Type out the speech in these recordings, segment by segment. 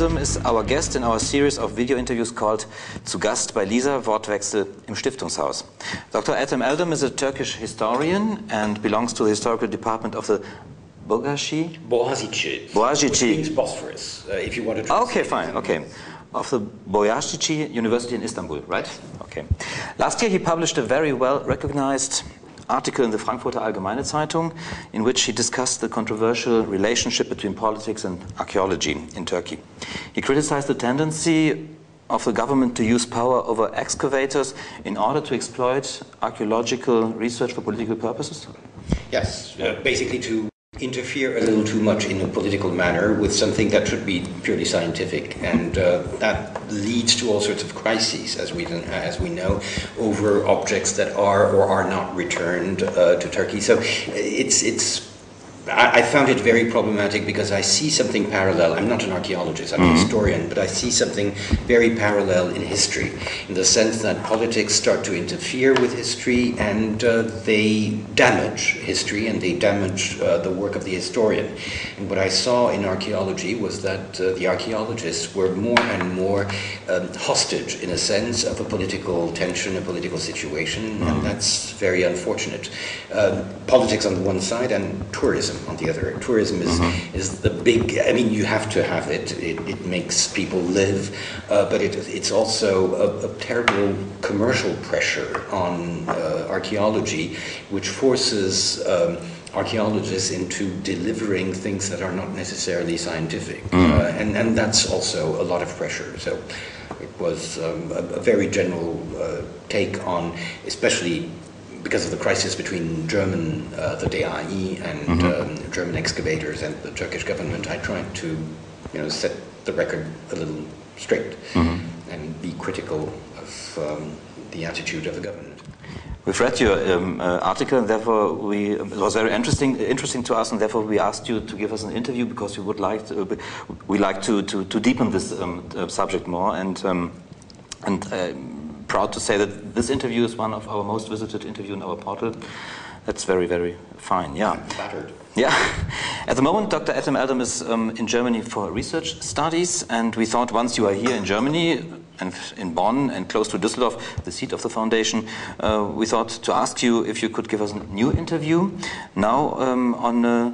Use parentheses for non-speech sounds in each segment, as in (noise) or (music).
Edhem is our guest in our series of video interviews called Zu Gast bei Lisa, Wortwechsel im Stiftungshaus. Dr. Edhem Eldem is a Turkish historian and belongs to the historical department of the Bogashi? Boğaziçi. Boğaziçi. Means Bosphorus, uh, if you want to Okay, fine, okay. Of the Boğaziçi University in Istanbul, right? Okay. Last year he published a very well recognized article in the Frankfurter Allgemeine Zeitung in which he discussed the controversial relationship between politics and archaeology in Turkey. He criticized the tendency of the government to use power over excavators in order to exploit archaeological research for political purposes. Yes, uh, basically to interfere a little too much in a political manner with something that should be purely scientific, and uh, that leads to all sorts of crises, as we as we know, over objects that are or are not returned uh, to Turkey. So it's it's. I I found it very problematic because I see something parallel. I'm not an archaeologist, I'm a historian, but I see something very parallel in history, in the sense that politics start to interfere with history and uh, they damage history and they damage uh, the work of the historian. And what I saw in archaeology was that uh, the archaeologists were more and more um, hostage, in a sense, of a political tension, a political situation, and that's very unfortunate. Um, politics on the one side and tourism on the other. Tourism is, is the big, I mean, you have to have it, it, it makes people live, uh, but it, it's also a, a terrible commercial pressure on uh, archaeology, which forces um, archaeologists into delivering things that are not necessarily scientific. Uh, and, and that's also a lot of pressure. So it was um, a, a very general uh, take on, especially because of the crisis between German, uh, the DAI, and um, German excavators and the Turkish government, I tried to, you know, set the record a little straight and be critical of um, the attitude of the government. We've read your um, uh, article, and therefore we, it was very interesting, interesting to us, and therefore we asked you to give us an interview because we would like to, uh, we like to, to, to deepen this um, uh, subject more, and um, and I'm proud to say that this interview is one of our most visited interview in our portal. That's very very fine. Yeah. Flattered. Yeah. At the moment, Dr. Edhem Eldem is um, in Germany for research studies, and we thought once you are here in Germany and in Bonn and close to Düsseldorf, the seat of the foundation, uh, we thought to ask you if you could give us a new interview now um, on a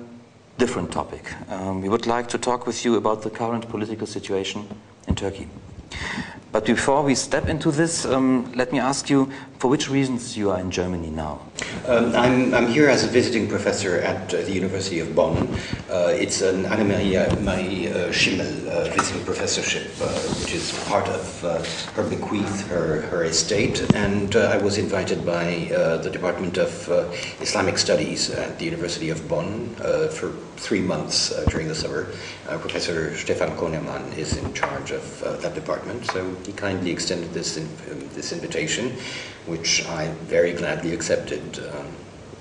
different topic. Um, we would like to talk with you about the current political situation in Turkey. But before we step into this, um, let me ask you for which reasons you are in Germany now. Um, I'm, I'm here as a visiting professor at uh, the University of Bonn. Uh, it's an Annemarie Marie uh, Schimmel uh, visiting professorship, uh, which is part of uh, her bequeath, her, her estate. And uh, I was invited by the Department of Islamic Studies at the University of Bonn for three months during the summer. Professor Stephan Conermann is in charge of that department, so he kindly extended this, in, um, this invitation, which I very gladly accepted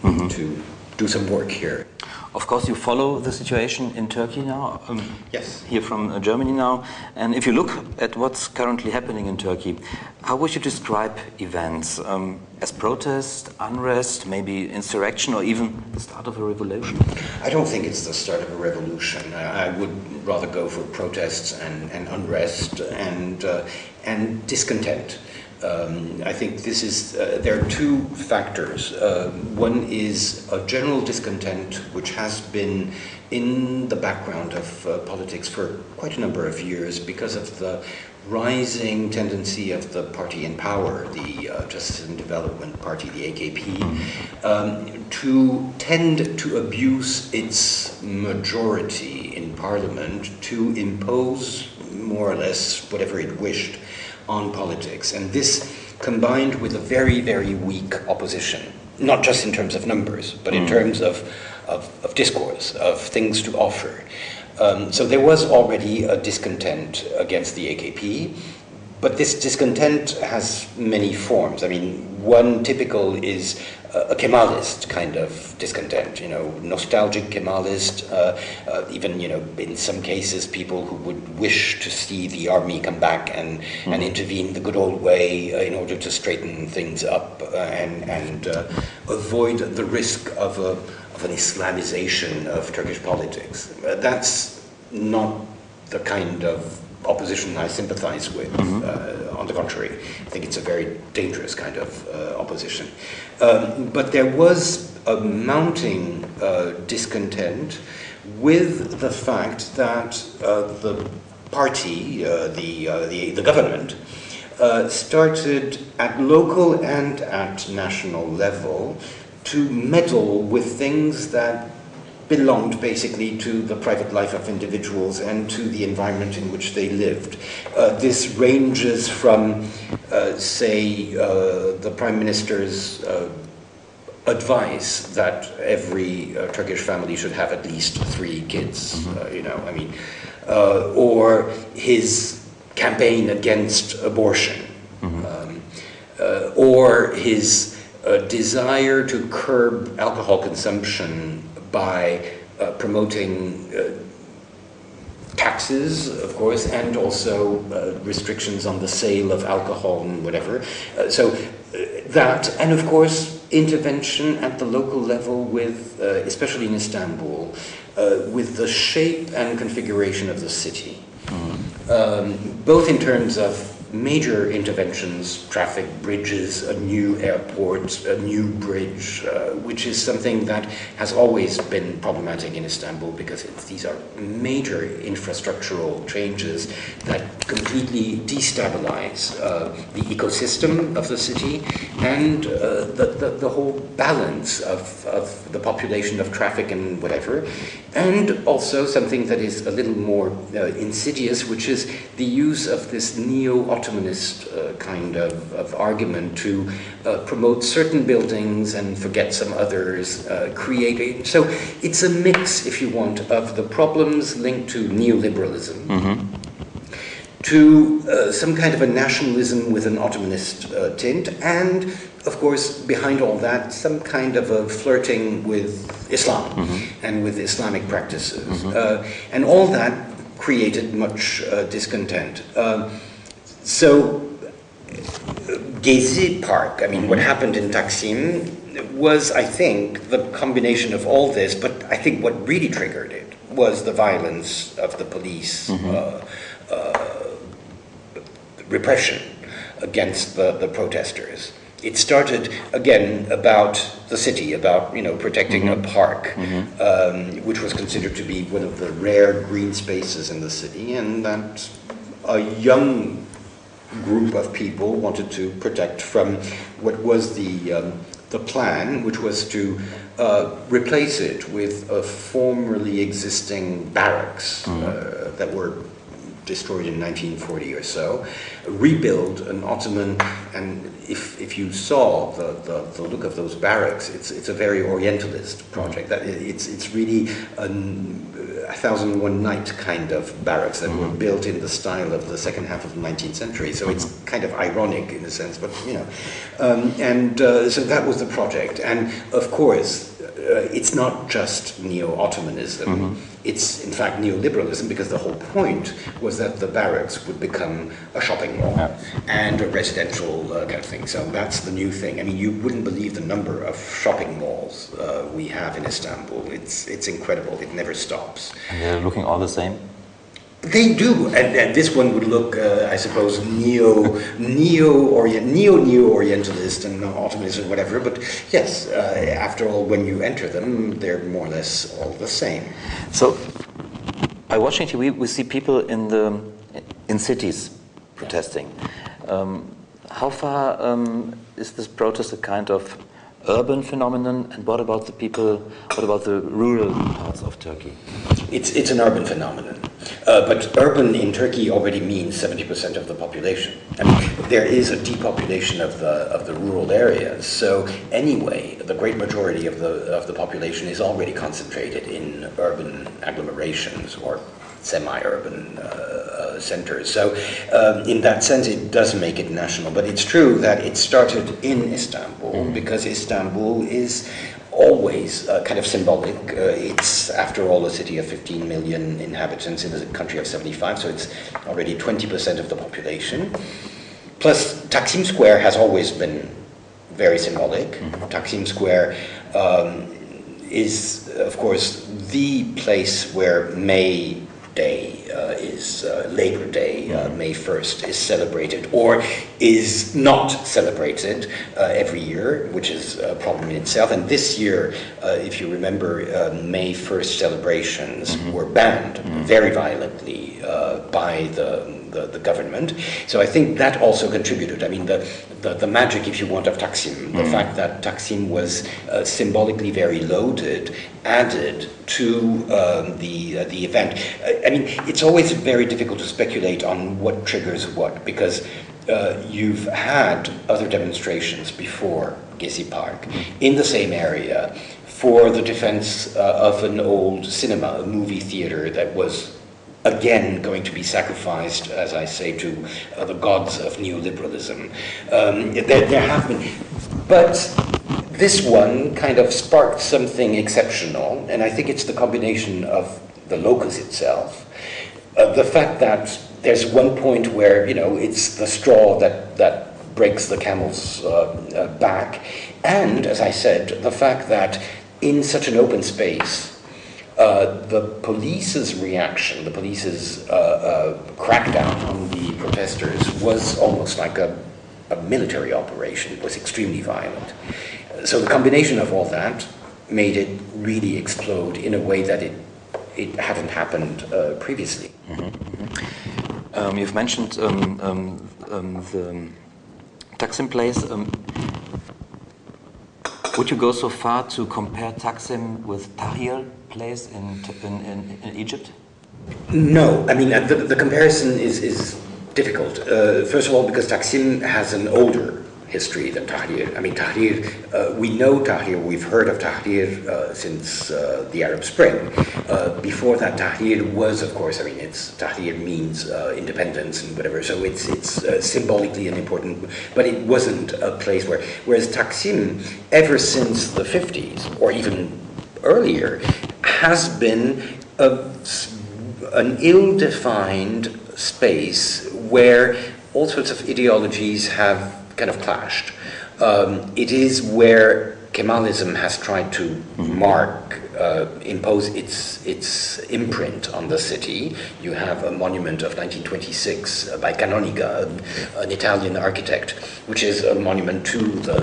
um, to do some work here. Of course, you follow the situation in Turkey now. Um, Yes. Here from uh, Germany now, and if you look at what's currently happening in Turkey, how would you describe events um, as protest, unrest, maybe insurrection, or even the start of a revolution? I don't think it's the start of a revolution. I, I would rather go for protests and, and unrest and, uh, and discontent. Um, I think this is, uh, there are two factors. Uh, one is a general discontent which has been in the background of uh, politics for quite a number of years because of the rising tendency of the party in power, the uh, Justice and Development Party, the AKP, um, to tend to abuse its majority in parliament to impose more or less whatever it wished on politics. And this combined with a very, very weak opposition, not just in terms of numbers, but in terms of, of, of discourse, of things to offer. Um, so there was already a discontent against the AKP, but this discontent has many forms. I mean, one typical is a Kemalist kind of discontent, you know, nostalgic Kemalist, uh, uh, even, you know, in some cases, people who would wish to see the army come back and, mm-hmm. and intervene the good old way uh, in order to straighten things up uh, and, and uh, avoid the risk of, a, of an Islamization of Turkish politics. Uh, that's not the kind of opposition I sympathize with. Mm-hmm. Uh, on the contrary, I think it's a very dangerous kind of uh, opposition. Um, but there was a mounting uh, discontent with the fact that uh, the party, uh, the, uh, the, the government, started at local and at national level to meddle with things that belonged basically to the private life of individuals and to the environment in which they lived. Uh, this ranges from, uh, say, uh, the prime minister's uh, advice that every uh, Turkish family should have at least three kids, mm-hmm. Uh, you know, I mean, or his campaign against abortion, mm-hmm. um, or his desire to curb alcohol consumption by uh, promoting uh, taxes, of course, and also uh, restrictions on the sale of alcohol and whatever. Uh, so uh, that, and of course, intervention at the local level with, uh, especially in Istanbul, with the shape and configuration of the city. Mm-hmm. Um, both in terms of major interventions, traffic bridges, a new airport, a new bridge, uh, which is something that has always been problematic in Istanbul because these are major infrastructural changes that completely destabilize uh, the ecosystem of the city and uh, the, the, the, whole balance of, of the population of traffic and whatever. And also something that is a little more uh, insidious, which is the use of this neo Ottomanist uh, kind of, of, argument to uh, promote certain buildings and forget some others, uh, creating. So it's a mix, if you want, of the problems linked to neoliberalism. Mm-hmm. To uh, some kind of a nationalism with an Ottomanist uh, tint, and of course, behind all that, some kind of a flirting with Islam mm-hmm. and with Islamic practices. Mm-hmm. Uh, and all that created much uh, discontent. Uh, so, Gezi Park, I mean, what happened in Taksim was, I think, the combination of all this, but I think what really triggered it was the violence of the police mm-hmm. uh, uh, repression against the, the protesters. It started again about the city, about you know protecting mm-hmm. a park, mm-hmm. um, which was considered to be one of the rare green spaces in the city, and that a young group of people wanted to protect from what was the, um, the plan, which was to uh, replace it with a formerly existing barracks mm-hmm. uh, that were destroyed in 1940 or so, rebuild an Ottoman, and if, if you saw the, the, the, look of those barracks, it's, it's a very Orientalist project. That it's, it's really an, a thousand and one night kind of barracks that mm-hmm. were built in the style of the second half of the 19th century. So mm-hmm. it's kind of ironic in a sense, but you know. Um, and uh, so that was the project. And of course, it's not just neo-Ottomanism. Mm-hmm. It's in fact neoliberalism because the whole point was that the barracks would become a shopping mall yeah. and a residential uh, kind of thing. So that's the new thing. I mean, you wouldn't believe the number of shopping malls uh, we have in Istanbul. It's it's incredible. It never stops. And they're looking all the same. They do, and, and this one would look, uh, I suppose, neo, neo orient, neo neo orientalist and Ottomanist or whatever. But yes, uh, after all, when you enter them, they're more or less all the same. So, by watching TV, we see people in the in cities protesting. Um, how far um, is this protest a kind of urban phenomenon, and what about the people? What about the rural parts of Turkey? it's, it's an urban phenomenon. Uh, but urban in Turkey already means 70% of the population. I mean, there is a depopulation of the, of the rural areas. So anyway, the great majority of the, of the population is already concentrated in urban agglomerations or semi-urban uh, uh, centers. So um, in that sense, it does make it national. But it's true that it started in Istanbul mm-hmm. because Istanbul is always uh, kind of symbolic. Uh, it's, after all, a city of 15 million inhabitants in a country of 75, so it's already 20% of the population. Plus, Taksim Square has always been very symbolic. Mm-hmm. Taksim Square um, is, of course, the place where May Day uh, is uh, Labor Day, uh, mm-hmm. May 1st, is celebrated or is not celebrated uh, every year, which is a problem in itself. And this year, uh, if you remember, uh, May 1st celebrations mm-hmm. were banned mm-hmm. very violently by the the, the, government. So I think that also contributed. I mean, the, the, the magic, if you want, of Taksim, the mm. fact that Taksim was uh, symbolically very loaded, added to um, the, uh, the event. I, I, mean, it's always very difficult to speculate on what triggers what, because uh, you've had other demonstrations before Gezi Park in the same area for the defense uh, of an old cinema, a movie theater that was again going to be sacrificed, as I say, to uh, the gods of neoliberalism. Um, there, there have been, but this one kind of sparked something exceptional, and I think it's the combination of the locus itself, uh, the fact that there's one point where you know it's the straw that that breaks the camel's uh, uh, back, and as I said, the fact that in such an open space uh, the police's reaction, the police's uh, uh, crackdown on the protesters was almost like a, a, military operation. It was extremely violent. So the combination of all that made it really explode in a way that it, it hadn't happened uh, previously. Mm -hmm. um, you've mentioned um, um, um the Taksim place. Would you go so far to compare Taksim with Tahrir place in, in, in, Egypt? No, I mean, uh, the, the comparison is, is difficult. Uh, first of all, because Taksim has an older history than Tahrir. I mean, Tahrir, uh, we know Tahrir, we've heard of Tahrir uh, since uh, the Arab Spring. Uh, before that, Tahrir was, of course, I mean, it's Tahrir means uh, independence and whatever, so it's, it's uh, symbolically an important, but it wasn't a place where, whereas Taksim, ever since the 50s, or even earlier, has been a, an ill defined space where all sorts of ideologies have kind of clashed. Um, it is where Kemalism has tried to mm-hmm. mark, uh, impose its its imprint on the city. You have a monument of 1926 uh, by Canonica, an Italian architect, which is a monument to the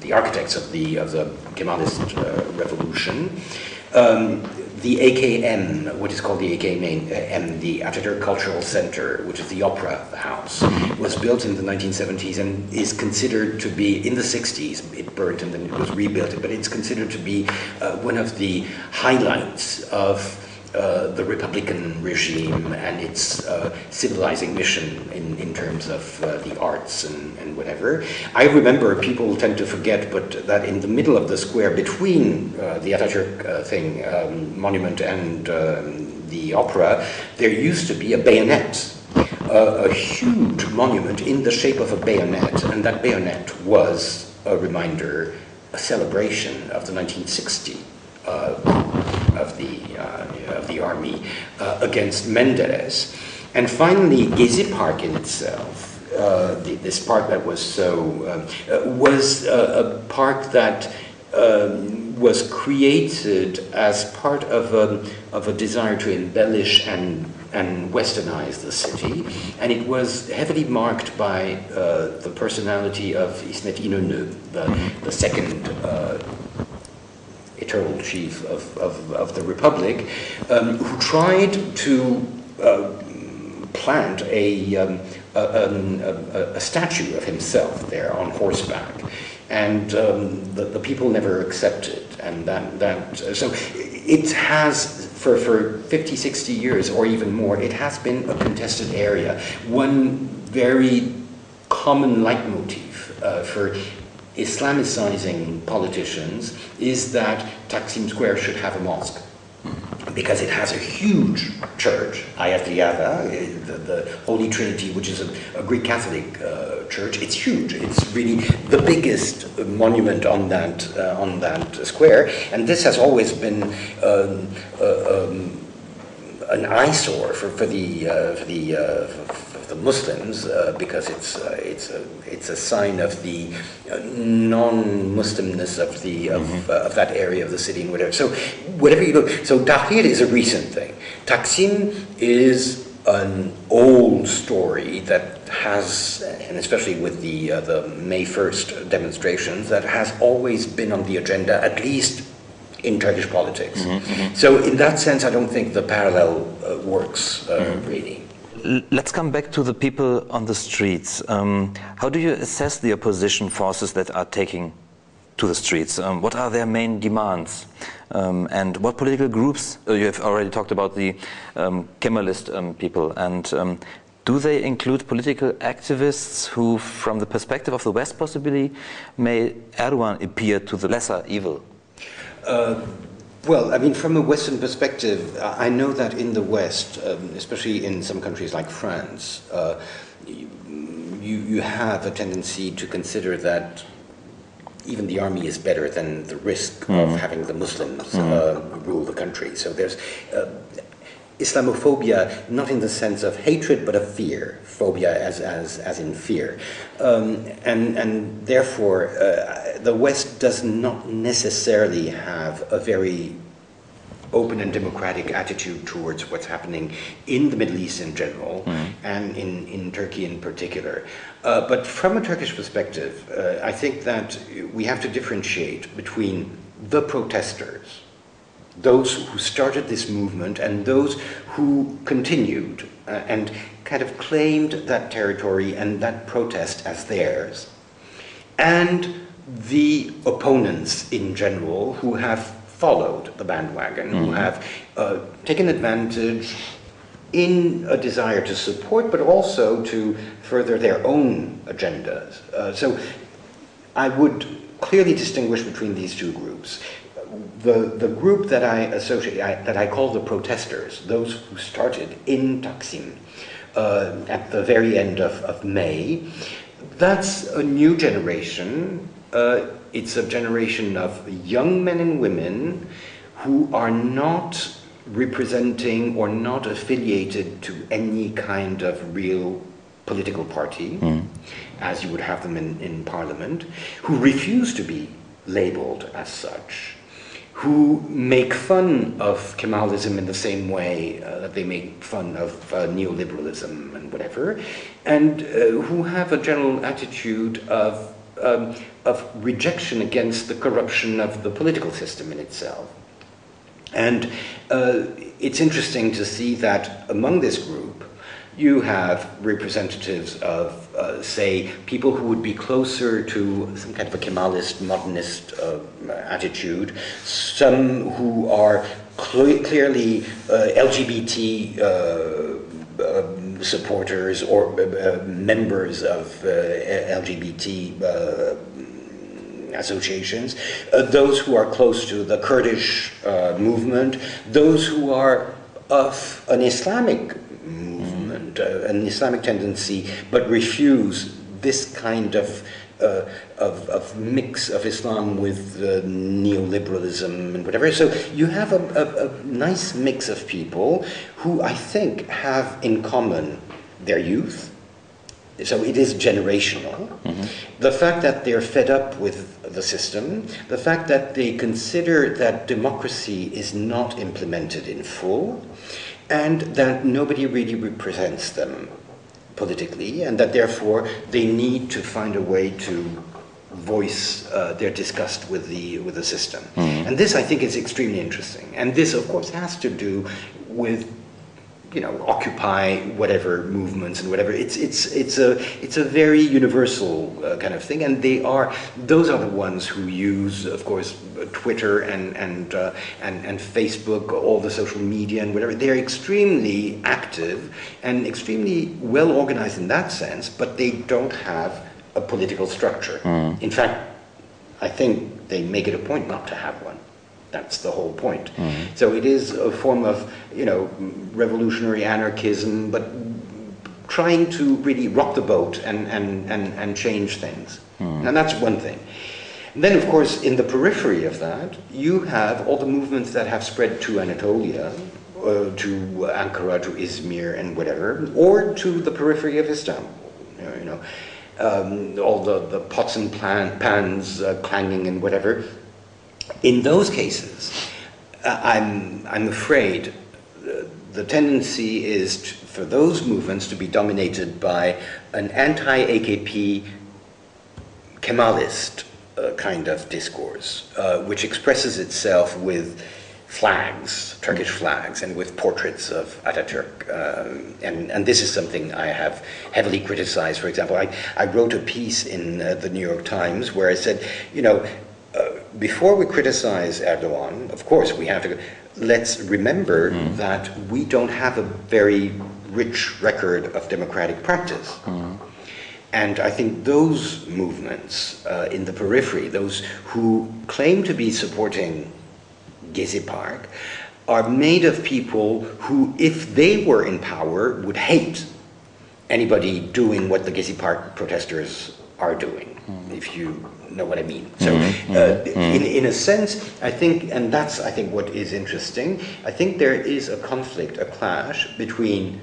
the architects of the of the Kemalist uh, revolution. Um, the AKM, what is called the AKM, the Ataturk Cultural Center, which is the opera house, was built in the 1970s and is considered to be, in the 60s, it burnt and then it was rebuilt, but it's considered to be uh, one of the highlights of uh, the Republican regime and its uh, civilizing mission in, in terms of uh, the arts and, and whatever. I remember people tend to forget, but that in the middle of the square between uh, the Ataturk uh, thing, um, monument and um, the opera, there used to be a bayonet. a huge monument in the shape of a bayonet, and that bayonet was a reminder, a celebration of the 1960 of the, army uh, against Menderes. And finally, Gezi Park in itself, uh, the, this park that was so, um, was a, a, park that um, was created as part of a, of a desire to embellish and and westernize the city, and it was heavily marked by uh, the personality of Ismet İnönü, the, the second uh, eternal chief of, of, of the Republic, um, who tried to uh, plant a, um, a, a, a, statue of himself there on horseback. And um, the, the people never accepted, and that, that so it has for, for 50, 60 years or even more, it has been a contested area. One very common leitmotif uh, for Islamicizing politicians is that Taksim Square should have a mosque because it has a huge church, Hayat the, the, Holy Trinity, which is a, a Greek Catholic uh, church. It's huge. It's really the biggest monument on that uh, on that square, and this has always been um, uh, um, an eyesore for, for the uh, for the uh, the Muslims uh, because it's uh, it's a it's a sign of the uh, non-Muslimness of the of, mm-hmm. Uh, of, that area of the city and whatever. So whatever you look, so Tahrir is a recent thing. Taksim is an old story that has, and especially with the uh, the May first demonstrations, that has always been on the agenda at least in Turkish politics. Mm-hmm, mm-hmm. So in that sense, I don't think the parallel uh, works mm-hmm. really. Let's come back to the people on the streets. Um, how do you assess the opposition forces that are taking to the streets? Um, what are their main demands? Um, and what political groups, uh, you have already talked about the um, Kemalist um, people, and um, do they include political activists who, from the perspective of the West possibly, may Erdogan appear to the lesser evil? Uh, well, I mean, from a Western perspective, I know that in the West, um, especially in some countries like France, uh, you, you have a tendency to consider that even the army is better than the risk mm. of having the Muslims mm. uh, rule the country. So there's uh, Islamophobia, not in the sense of hatred, but of fear. Phobia as, as, as in fear. Um, and, and therefore, uh, the West does not necessarily have a very open and democratic attitude towards what's happening in the Middle East in general mm. and in, in Turkey in particular. Uh, but from a Turkish perspective, uh, I think that we have to differentiate between the protesters those who started this movement and those who continued uh, and kind of claimed that territory and that protest as theirs, and the opponents in general who have followed the bandwagon, mm-hmm. who have uh, taken advantage in a desire to support, but also to further their own agendas. Uh, so I would clearly distinguish between these two groups the, the group that I associate, I, that I call the protesters, those who started in Taksim uh, at the very end of, of May, that's a new generation. Uh, it's a generation of young men and women who are not representing or not affiliated to any kind of real political party, mm. as you would have them in, in parliament, who refuse to be labeled as such who make fun of Kemalism in the same way uh, that they make fun of uh, neoliberalism and whatever, and uh, who have a general attitude of, um, of rejection against the corruption of the political system in itself. And uh, it's interesting to see that among this group, you have representatives of, uh, say, people who would be closer to some kind of a Kemalist, modernist uh, attitude, some who are cl- clearly uh, LGBT uh, um, supporters or uh, members of uh, LGBT associations, uh, those who are close to the Kurdish uh, movement, those who are of an Islamic uh, an Islamic tendency, but refuse this kind of, uh, of, of, mix of Islam with uh, neoliberalism and whatever. So you have a, a, a, nice mix of people who I think have in common their youth. So it is generational. Mm-hmm. The fact that they're fed up with the system, the fact that they consider that democracy is not implemented in full, and that nobody really represents them politically, and that therefore they need to find a way to voice uh, their disgust with the with the system. Mm. And this, I think, is extremely interesting. And this, of course, has to do with you know, occupy whatever movements and whatever. It's it's it's a it's a very universal uh, kind of thing, and they are those are the ones who use, of course, Twitter and and uh, and and Facebook, all the social media and whatever. They're extremely active and extremely well organized in that sense, but they don't have a political structure. Mm. In fact, I think they make it a point not to have one. That's the whole point. Mm-hmm. So it is a form of, you know, revolutionary anarchism, but trying to really rock the boat and, and, and, and change things. And that's one thing. And then, of course, in the periphery of that, you have all the movements that have spread to Anatolia, uh, to Ankara, to Izmir, and whatever, or to the periphery of Istanbul. You know, you know um, all the, the pots and plan, pans uh, clanging and whatever. In those cases, uh, I'm, I'm afraid uh, the tendency is t for those movements to be dominated by an anti AKP Kemalist uh, kind of discourse, uh, which expresses itself with flags, Turkish flags, and with portraits of Ataturk. Um, and, and this is something I have heavily criticized. For example, I, I wrote a piece in uh, the New York Times where I said, you know, before we criticize Erdogan, of course, we have to. Let's remember hmm. that we don't have a very rich record of democratic practice. Hmm. And I think those movements uh, in the periphery, those who claim to be supporting Gezi Park, are made of people who, if they were in power, would hate anybody doing what the Gezi Park protesters are doing, hmm. if you know what I mean. Mm-hmm. So, uh, mm-hmm. in, in mm-hmm. a sense, I think, and that's, I think, what is interesting, I think there is a conflict, a clash between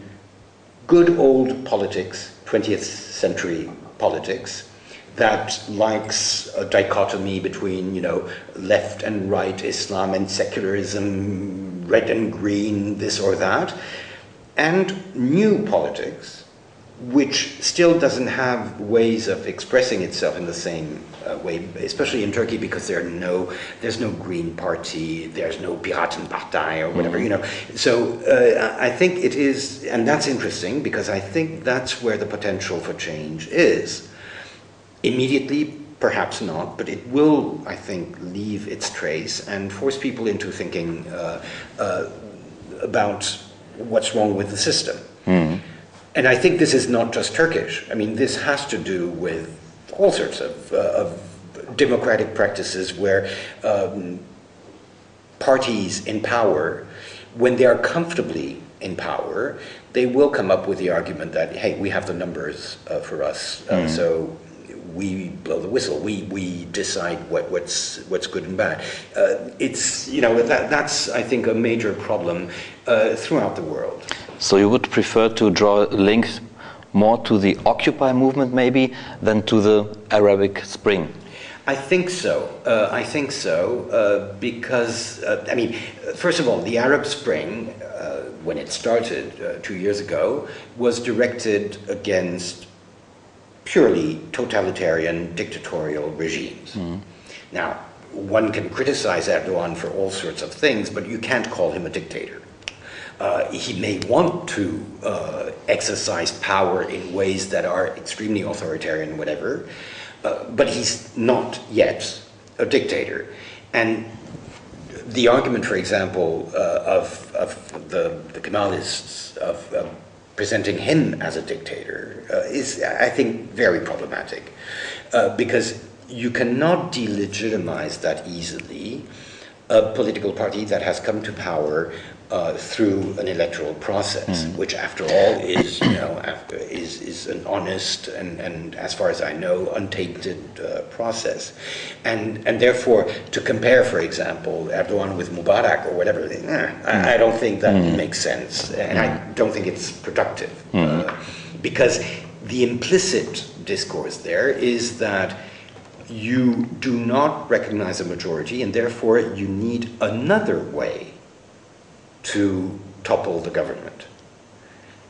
good old politics, 20th century politics, that likes a dichotomy between, you know, left and right Islam and secularism, red and green, this or that, and new politics, which still doesn't have ways of expressing itself in the same uh, way, especially in Turkey, because there are no, there's no Green Party, there's no Piratenpartei or whatever, you know. So uh, I think it is, and that's interesting because I think that's where the potential for change is. Immediately, perhaps not, but it will, I think, leave its trace and force people into thinking uh, uh, about what's wrong with the system. And I think this is not just Turkish. I mean, this has to do with all sorts of, uh, of democratic practices where um, parties in power, when they are comfortably in power, they will come up with the argument that, hey, we have the numbers uh, for us, uh, so we blow the whistle. We, we decide what, what's, what's good and bad. Uh, it's, you know, that, that's, I think, a major problem uh, throughout the world. So you would prefer to draw links more to the Occupy movement, maybe, than to the Arabic Spring? I think so. Uh, I think so uh, because uh, I mean, first of all, the Arab Spring, uh, when it started uh, two years ago, was directed against purely totalitarian, dictatorial regimes. Now, one can criticize Erdogan for all sorts of things, but you can't call him a dictator. Uh, he may want to uh, exercise power in ways that are extremely authoritarian, whatever, uh, but he's not yet a dictator. And the argument, for example, uh, of, of the, the Kemalists of, presenting him as a dictator uh, is, I think, very problematic because you cannot delegitimize that easily a political party that has come to power uh, through an electoral process, which, after all, is you know after, is is an honest and, and as far as I know, untainted uh, process, and and therefore to compare, for example, Erdogan with Mubarak or whatever, eh, I, I don't think that makes sense, and I don't think it's productive, uh, because the implicit discourse there is that you do not recognize a majority, and therefore you need another way to topple the government.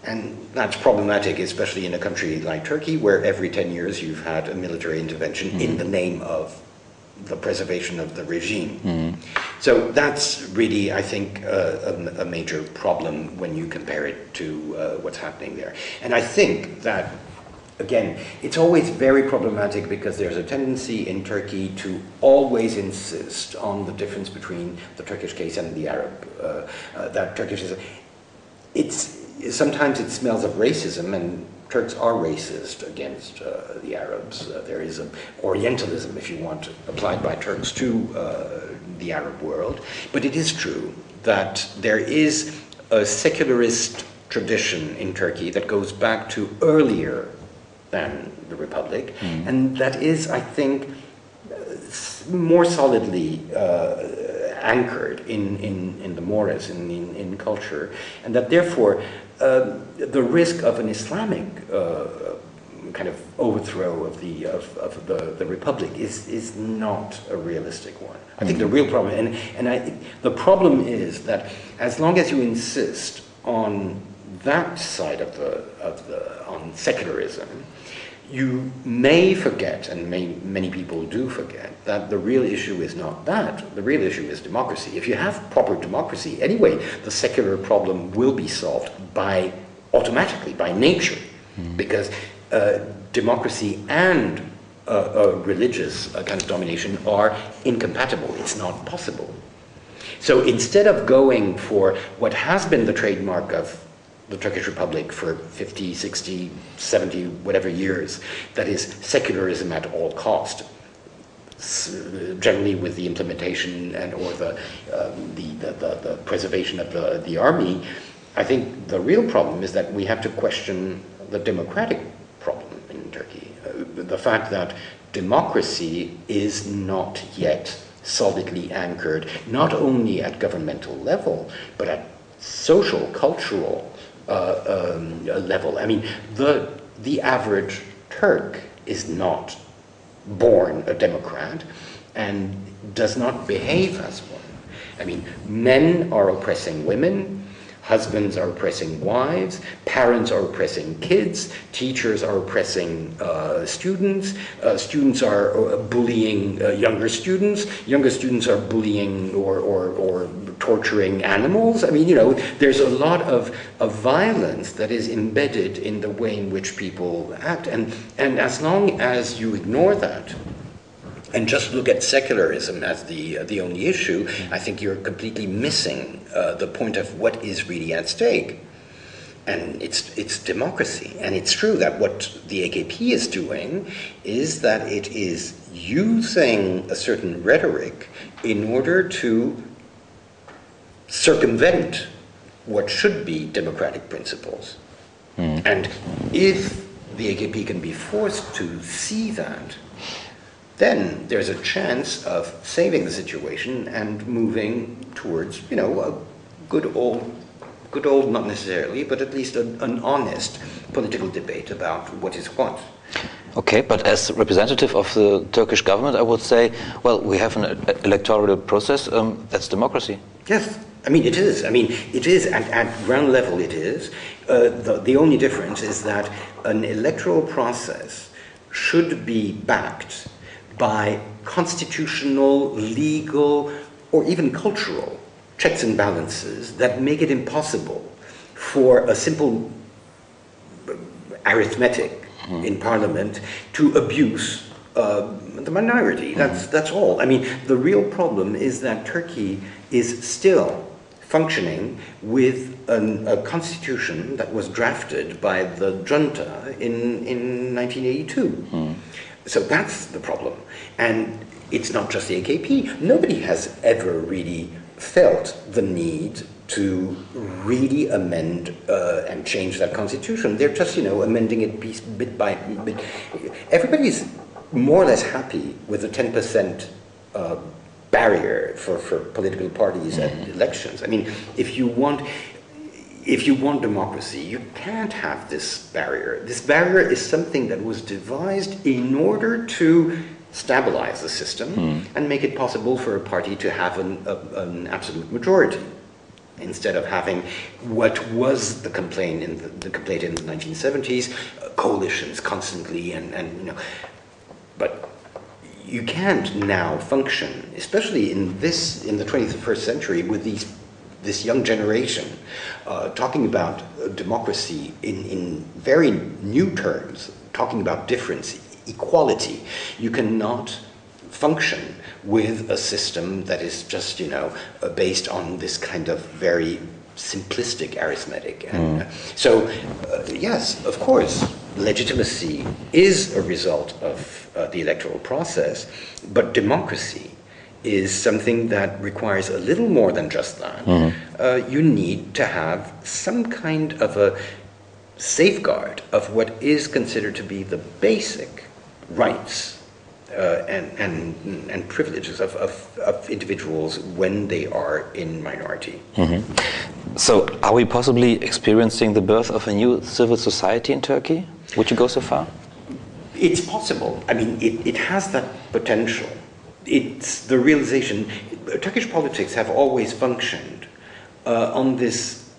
And that's problematic, especially in a country like Turkey, where every 10 years you've had a military intervention in the name of the preservation of the regime. So that's really, I think, uh, a, a, major problem when you compare it to uh, what's happening there. And I think that, again, it's always very problematic because there's a tendency in Turkey to always insist on the difference between the Turkish case and the Arab. Uh, uh that Turkish is, it's sometimes it smells of racism and Turks are racist against uh, the Arabs. Uh, there is an Orientalism, if you want, applied by Turks to uh, the Arab world. But it is true that there is a secularist tradition in Turkey that goes back to earlier than the Republic, mm. and that is, I think, more solidly uh, anchored in, in, in the mores, in, in, in culture, and that therefore uh, the risk of an Islamic uh, kind of overthrow of the of, of the, the republic is is not a realistic one. I think the real problem, and and I, the problem is that as long as you insist on that side of the of the on secularism, you may forget, and may, many people do forget, that the real issue is not that. The real issue is democracy. If you have proper democracy, anyway, the secular problem will be solved by automatically, by nature, mm. because uh, democracy and uh, religious uh, kind of domination are incompatible. It's not possible. So instead of going for what has been the trademark of the Turkish Republic for 50, 60, 70, whatever years, that is secularism at all cost, generally with the implementation and or the, um, the, the, the, the, preservation of the, the army, I think the real problem is that we have to question the democratic problem in Turkey. Uh, the fact that democracy is not yet solidly anchored, not only at governmental level, but at social, cultural, uh, um, level. I mean, the, the average Turk is not born a Democrat and does not behave as one. I mean, men are oppressing women, Husbands are oppressing wives, parents are oppressing kids, teachers are oppressing uh, students, uh, students are uh, bullying uh, younger students, younger students are bullying or, or, or torturing animals. I mean, you know, there's a lot of, of violence that is embedded in the way in which people act. And, and as long as you ignore that, and just look at secularism as the uh, the only issue, I think you're completely missing uh, the point of what is really at stake. And it's it's democracy, and it's true that what the AKP is doing is that it is using a certain rhetoric in order to circumvent what should be democratic principles. Mm. And if the AKP can be forced to see that, then there's a chance of saving the situation and moving towards, you know, a good old, good old, not necessarily, but at least a, an honest political debate about what is what. Okay, but as representative of the Turkish government, I would say, well, we have an electoral process. Um, that's democracy. Yes, I mean it is. I mean it is at, at ground level. It is. Uh, the, the only difference is that an electoral process should be backed by constitutional, legal, or even cultural checks and balances that make it impossible for a simple arithmetic mm. in parliament to abuse uh, the minority. Hmm. That's, mm. that's all. I mean, the real problem is that Turkey is still functioning with an, a constitution that was drafted by the junta in, in 1982. Mm. So that's the problem. And it's not just the AKP. Nobody has ever really felt the need to really amend uh, and change that constitution. They're just, you know, amending it piece, bit by bit. Everybody's more or less happy with the 10% uh, barrier for, for political parties mm-hmm. at elections. I mean, if you want if you want democracy, you can't have this barrier. This barrier is something that was devised in order to stabilize the system mm. and make it possible for a party to have an, a, an absolute majority instead of having what was the complaint in the, the complaint in the 1970s, uh, coalitions constantly and, and you know, but you can't now function, especially in this in the 21st century, with these this young generation uh, talking about uh, democracy in, in very new terms, talking about difference, equality. You cannot function with a system that is just, you know, uh, based on this kind of very simplistic arithmetic. And uh, so, uh, yes, of course, legitimacy is a result of uh, the electoral process, but democracy is something that requires a little more than just that. Uh, you need to have some kind of a safeguard of what is considered to be the basic rights uh, and, and, and privileges of, of, of individuals when they are in minority. So, are we possibly experiencing the birth of a new civil society in Turkey? Would you go so far? It's possible. I mean, it, it has that potential. It's the realization. Turkish politics have always functioned uh, on this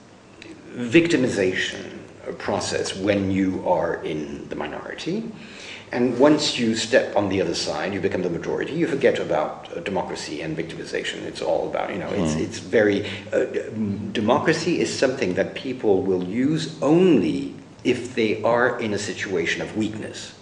victimization process when you are in the minority. And once you step on the other side, you become the majority, you forget about uh, democracy and victimization. It's all about, you know, it's, it's very. Uh, democracy is something that people will use only if they are in a situation of weakness.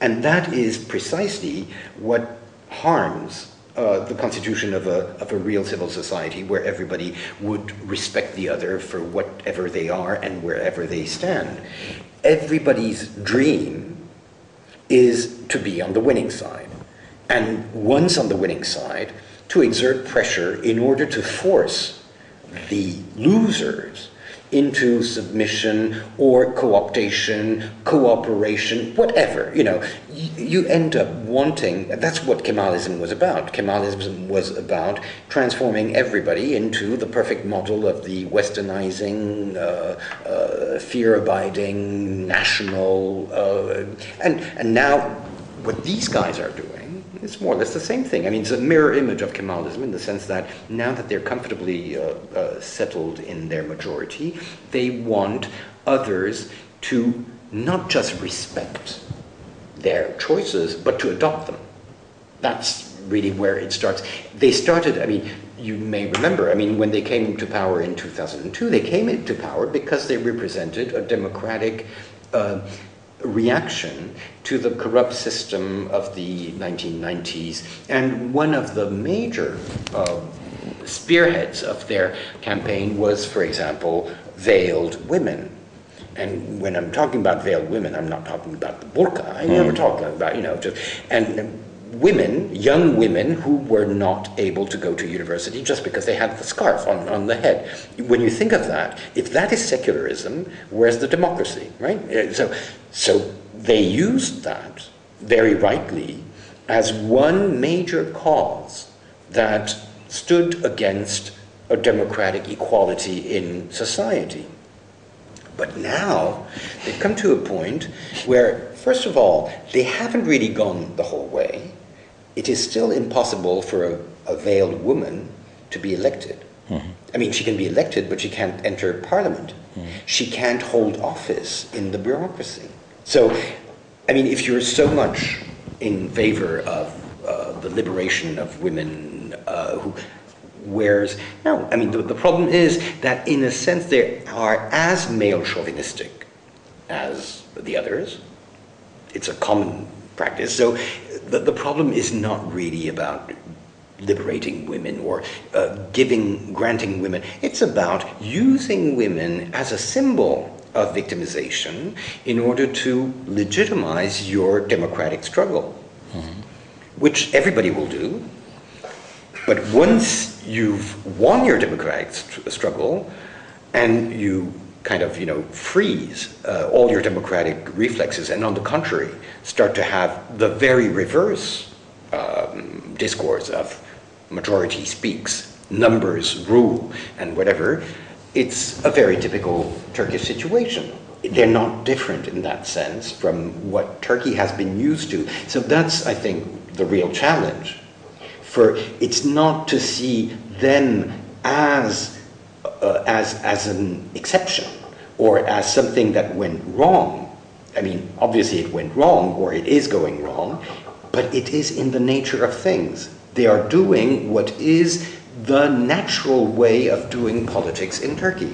And that is precisely what harms uh, the constitution of a, of a real civil society where everybody would respect the other for whatever they are and wherever they stand. Everybody's dream is to be on the winning side. And once on the winning side, to exert pressure in order to force the losers into submission or co-optation, cooperation, whatever. You know, you, end up wanting. That's what Kemalism was about. Kemalism was about transforming everybody into the perfect model of the westernizing, uh, uh, fear-abiding, national, uh, and and now what these guys are doing it's more or less the same thing. I mean, it's a mirror image of Kemalism in the sense that now that they're comfortably uh, uh, settled in their majority, they want others to not just respect their choices, but to adopt them. That's really where it starts. They started, I mean, you may remember, I mean, when they came to power in 2002, they came into power because they represented a democratic uh, reaction to the corrupt system of the 1990s. And one of the major uh, spearheads of their campaign was, for example, veiled women. And when I'm talking about veiled women, I'm not talking about the burqa. I never talk about, you know, just, and women, young women who were not able to go to university just because they had the scarf on, on the head. When you think of that, if that is secularism, where's the democracy, right? Uh, So, so they used that very rightly as one major cause that stood against a democratic equality in society. But now they've come to a point where, first of all, they haven't really gone the whole way. It is still impossible for a, a veiled woman to be elected. I mean, she can be elected, but she can't enter parliament. She can't hold office in the bureaucracy. So, I mean, if you're so much in favor of uh, the liberation of women uh, who wears. no, I mean, the, the problem is that in a sense they are as male chauvinistic as the others. It's a common practice. So the, the problem is not really about liberating women or uh, giving, granting women. It's about using women as a symbol of victimization in order to legitimize your democratic struggle, which everybody will do. But once you've won your democratic st- struggle and you kind of, you know, freeze uh, all your democratic reflexes and on the contrary, start to have the very reverse um, discourse of majority speaks, numbers rule, and whatever, it's a very typical Turkish situation. They're not different in that sense from what Turkey has been used to. So that's, I think, the real challenge for it's not to see them as uh, as as an exception or as something that went wrong. I mean, obviously it went wrong or it is going wrong, but it is in the nature of things. They are doing what is the natural way of doing politics in Turkey.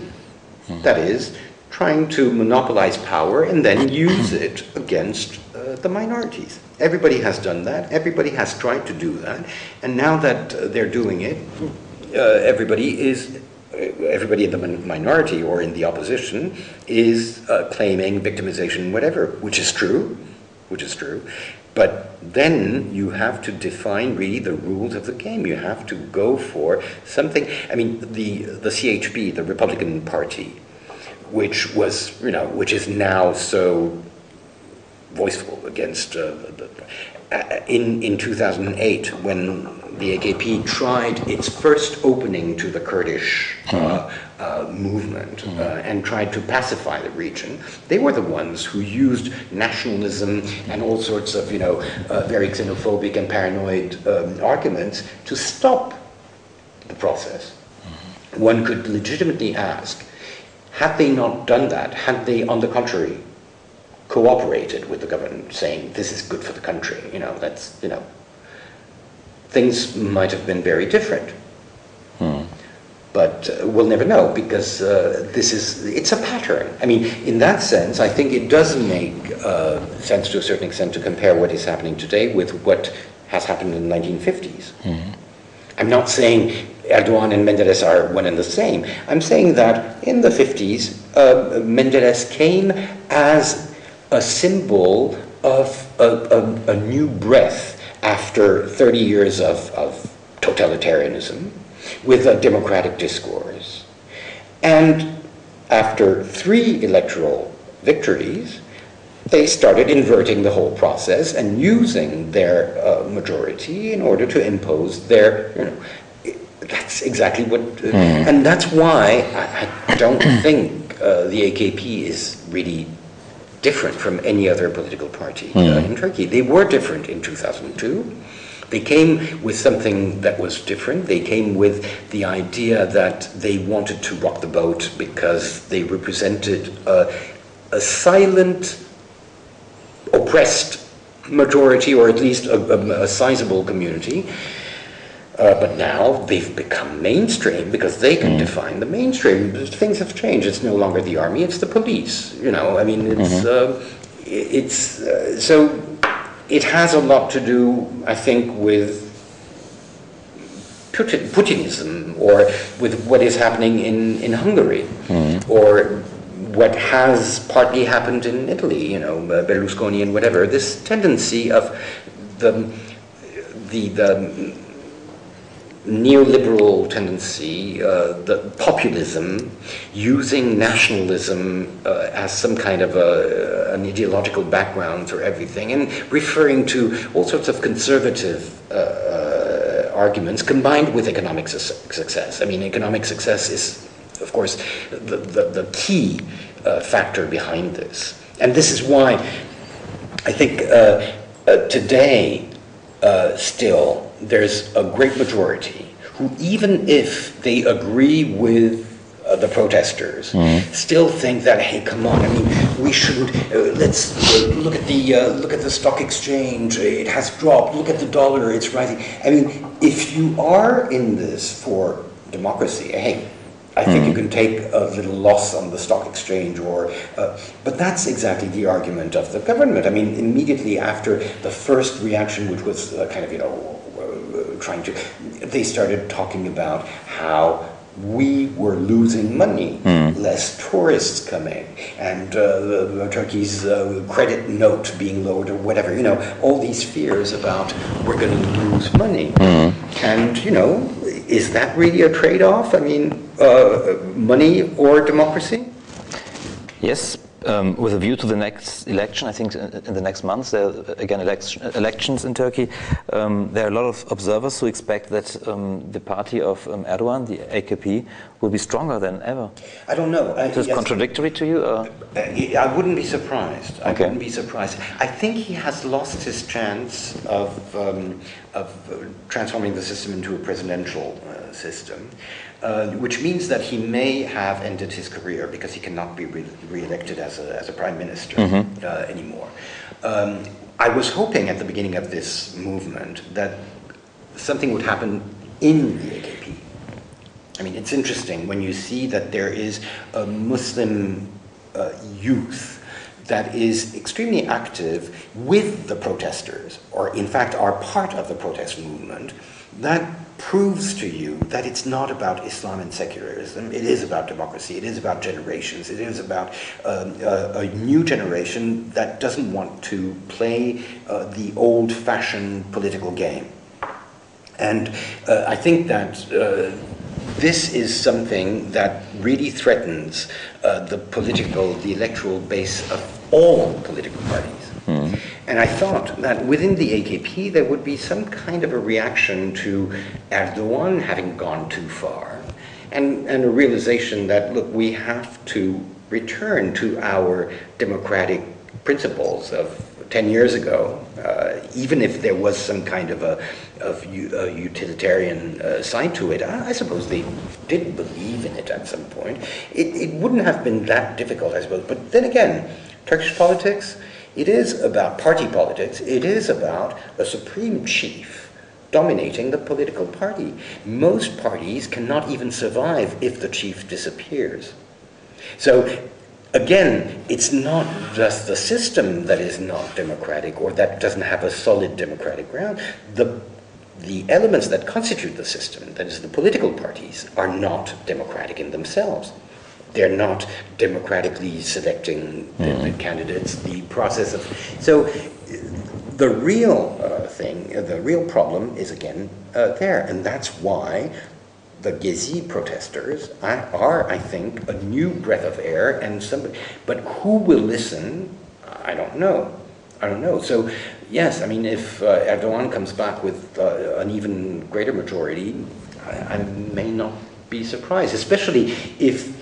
Hmm. That is, trying to monopolize power and then use it against uh, the minorities. Everybody has done that. Everybody has tried to do that. And now that uh, they're doing it, uh, everybody is everybody in the minority or in the opposition is uh, claiming victimization, whatever, which is true, which is true. But then you have to define really the rules of the game. You have to go for something. I mean, the the CHP, the Republican Party, which was you know which is now so voiceful against uh, the, uh, in in 2008 when the AKP tried its first opening to the Kurdish uh, uh, movement uh, and tried to pacify the region. They were the ones who used nationalism and all sorts of, you know, uh, very xenophobic and paranoid um, arguments to stop the process. One could legitimately ask, had they not done that, had they, on the contrary, cooperated with the government, saying this is good for the country, you know, that's, you know, things might have been very different. Hmm. But uh, we'll never know because uh, this is, it's a pattern. I mean, in that sense, I think it does make uh, sense to a certain extent to compare what is happening today with what has happened in the 1950s. Hmm. I'm not saying Erdogan and Menderes are one and the same. I'm saying that in the 50s, uh, Menderes came as a symbol of a, a, a new breath after 30 years of, of totalitarianism with a democratic discourse. And after three electoral victories, they started inverting the whole process and using their uh, majority in order to impose their, you know, that's exactly what, uh, mm. and that's why I, I don't think uh, the AKP is really different from any other political party mm. uh, in Turkey. They were different in 2002. They came with something that was different. They came with the idea that they wanted to rock the boat because they represented a, a silent, oppressed majority, or at least a, a, a sizable community uh, but now they've become mainstream because they can mm. define the mainstream. Things have changed. It's no longer the army; it's the police. You know, I mean, it's mm-hmm. uh, it's uh, so it has a lot to do, I think, with Putin, Putinism or with what is happening in in Hungary mm. or what has partly happened in Italy. You know, Berlusconi and whatever. This tendency of the the the neoliberal tendency, uh, the populism, using nationalism uh, as some kind of a, an ideological background for everything, and referring to all sorts of conservative uh, uh arguments combined with economic su success. I mean, economic success is, of course, the, the, the key uh, factor behind this. And this is why I think uh, today, still, there's a great majority who, even if they agree with uh, the protesters, mm. still think that hey, come on, I mean, we shouldn't. Uh, let's uh, look at the uh, look at the stock exchange; it has dropped. Look at the dollar; it's rising. I mean, if you are in this for democracy, hey, I think mm. you can take a little loss on the stock exchange, or uh, but that's exactly the argument of the government. I mean, immediately after the first reaction, which was uh, kind of you know trying to, they started talking about how we were losing money, mm. less tourists coming, and uh, the, Turkey's uh, credit note being lowered or whatever. You know, all these fears about we're going to lose money. Mm. And, you know, is that really a trade off? I mean, uh, money or democracy? Yes, um, with a view to the next election, I think in the next months, there are again election, elections in Turkey. Um, there are a lot of observers who expect that um, the party of um, Erdogan, the AKP, will be stronger than ever. I don't know. Is this yes, contradictory to you? Or? Uh, I wouldn't be surprised. I okay. wouldn't be surprised. I think he has lost his chance of, um, of uh, transforming the system into a presidential uh, system. Uh, which means that he may have ended his career because he cannot be re- elected as a, as a prime minister mm-hmm. uh, anymore. Um, I was hoping at the beginning of this movement that something would happen in the AKP. I mean, it's interesting when you see that there is a Muslim uh, youth that is extremely active with the protesters, or in fact are part of the protest movement, that proves to you that it's not about Islam and secularism. It is about democracy. It is about generations. It is about um, a, a, new generation that doesn't want to play uh, the old fashioned political game. And uh, I think that uh, this is something that really threatens uh, the political, the electoral base of all political parties. Mm. And I thought that within the AKP there would be some kind of a reaction to Erdogan having gone too far, and, and a realization that, look, we have to return to our democratic principles of 10 years ago, uh, even if there was some kind of a, of utilitarian uh, side to it, I, I, suppose they did believe in it at some point. It, it wouldn't have been that difficult, I suppose. But then again, Turkish politics, it is about party politics, it is about a supreme chief dominating the political party. Most parties cannot even survive if the chief disappears. So again, it's not just the system that is not democratic or that doesn't have a solid democratic ground. The, the elements that constitute the system, that is, the political parties, are not democratic in themselves. They're not democratically selecting mm. the, the, mm-hmm. candidates. The process of so the real uh, thing, uh, the real problem is again uh, there, and that's why the Gezi protesters are, I think, a new breath of air, and somebody. But who will listen? I don't know. I don't know. So, yes, I mean, if uh, Erdogan comes back with uh, an even greater majority, I, I may not be surprised, especially if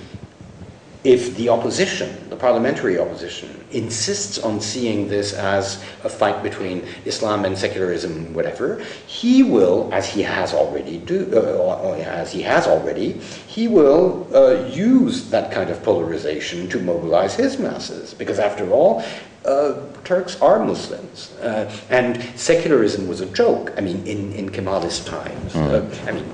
if the opposition, the parliamentary opposition, insists on seeing this as a fight between Islam and secularism, whatever, he will, as he has already do, uh, as he has already, he will uh, use that kind of polarization to mobilize his masses, because after all, uh, Turks are Muslims, uh, and secularism was a joke. I mean, in in Kemalist times, mm. I mean,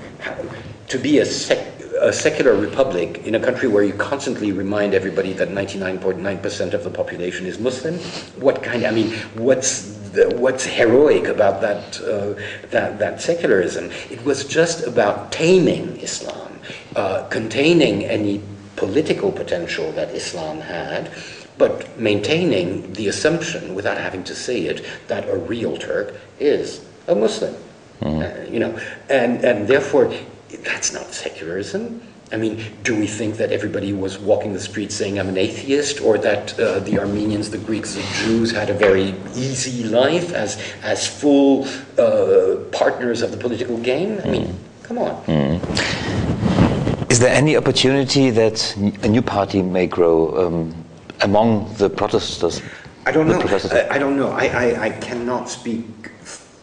to be a sec a secular republic in a country where you constantly remind everybody that 99.9% of the population is Muslim, what kind? I mean, what's the, what's heroic about that, uh, that that secularism? It was just about taming Islam, uh, containing any political potential that Islam had, but maintaining the assumption, without having to say it, that a real Turk is a Muslim. Mm. Uh, you know, and and therefore that's not secularism. I mean, do we think that everybody was walking the streets saying, I'm an atheist, or that uh, the Armenians, the Greeks, the Jews had a very easy life as, as full uh, partners of the political game? I mean, mm. come on. Mm. Is there any opportunity that a new party may grow um, among the protesters? I don't know. I, I, don't know. I, I, I cannot speak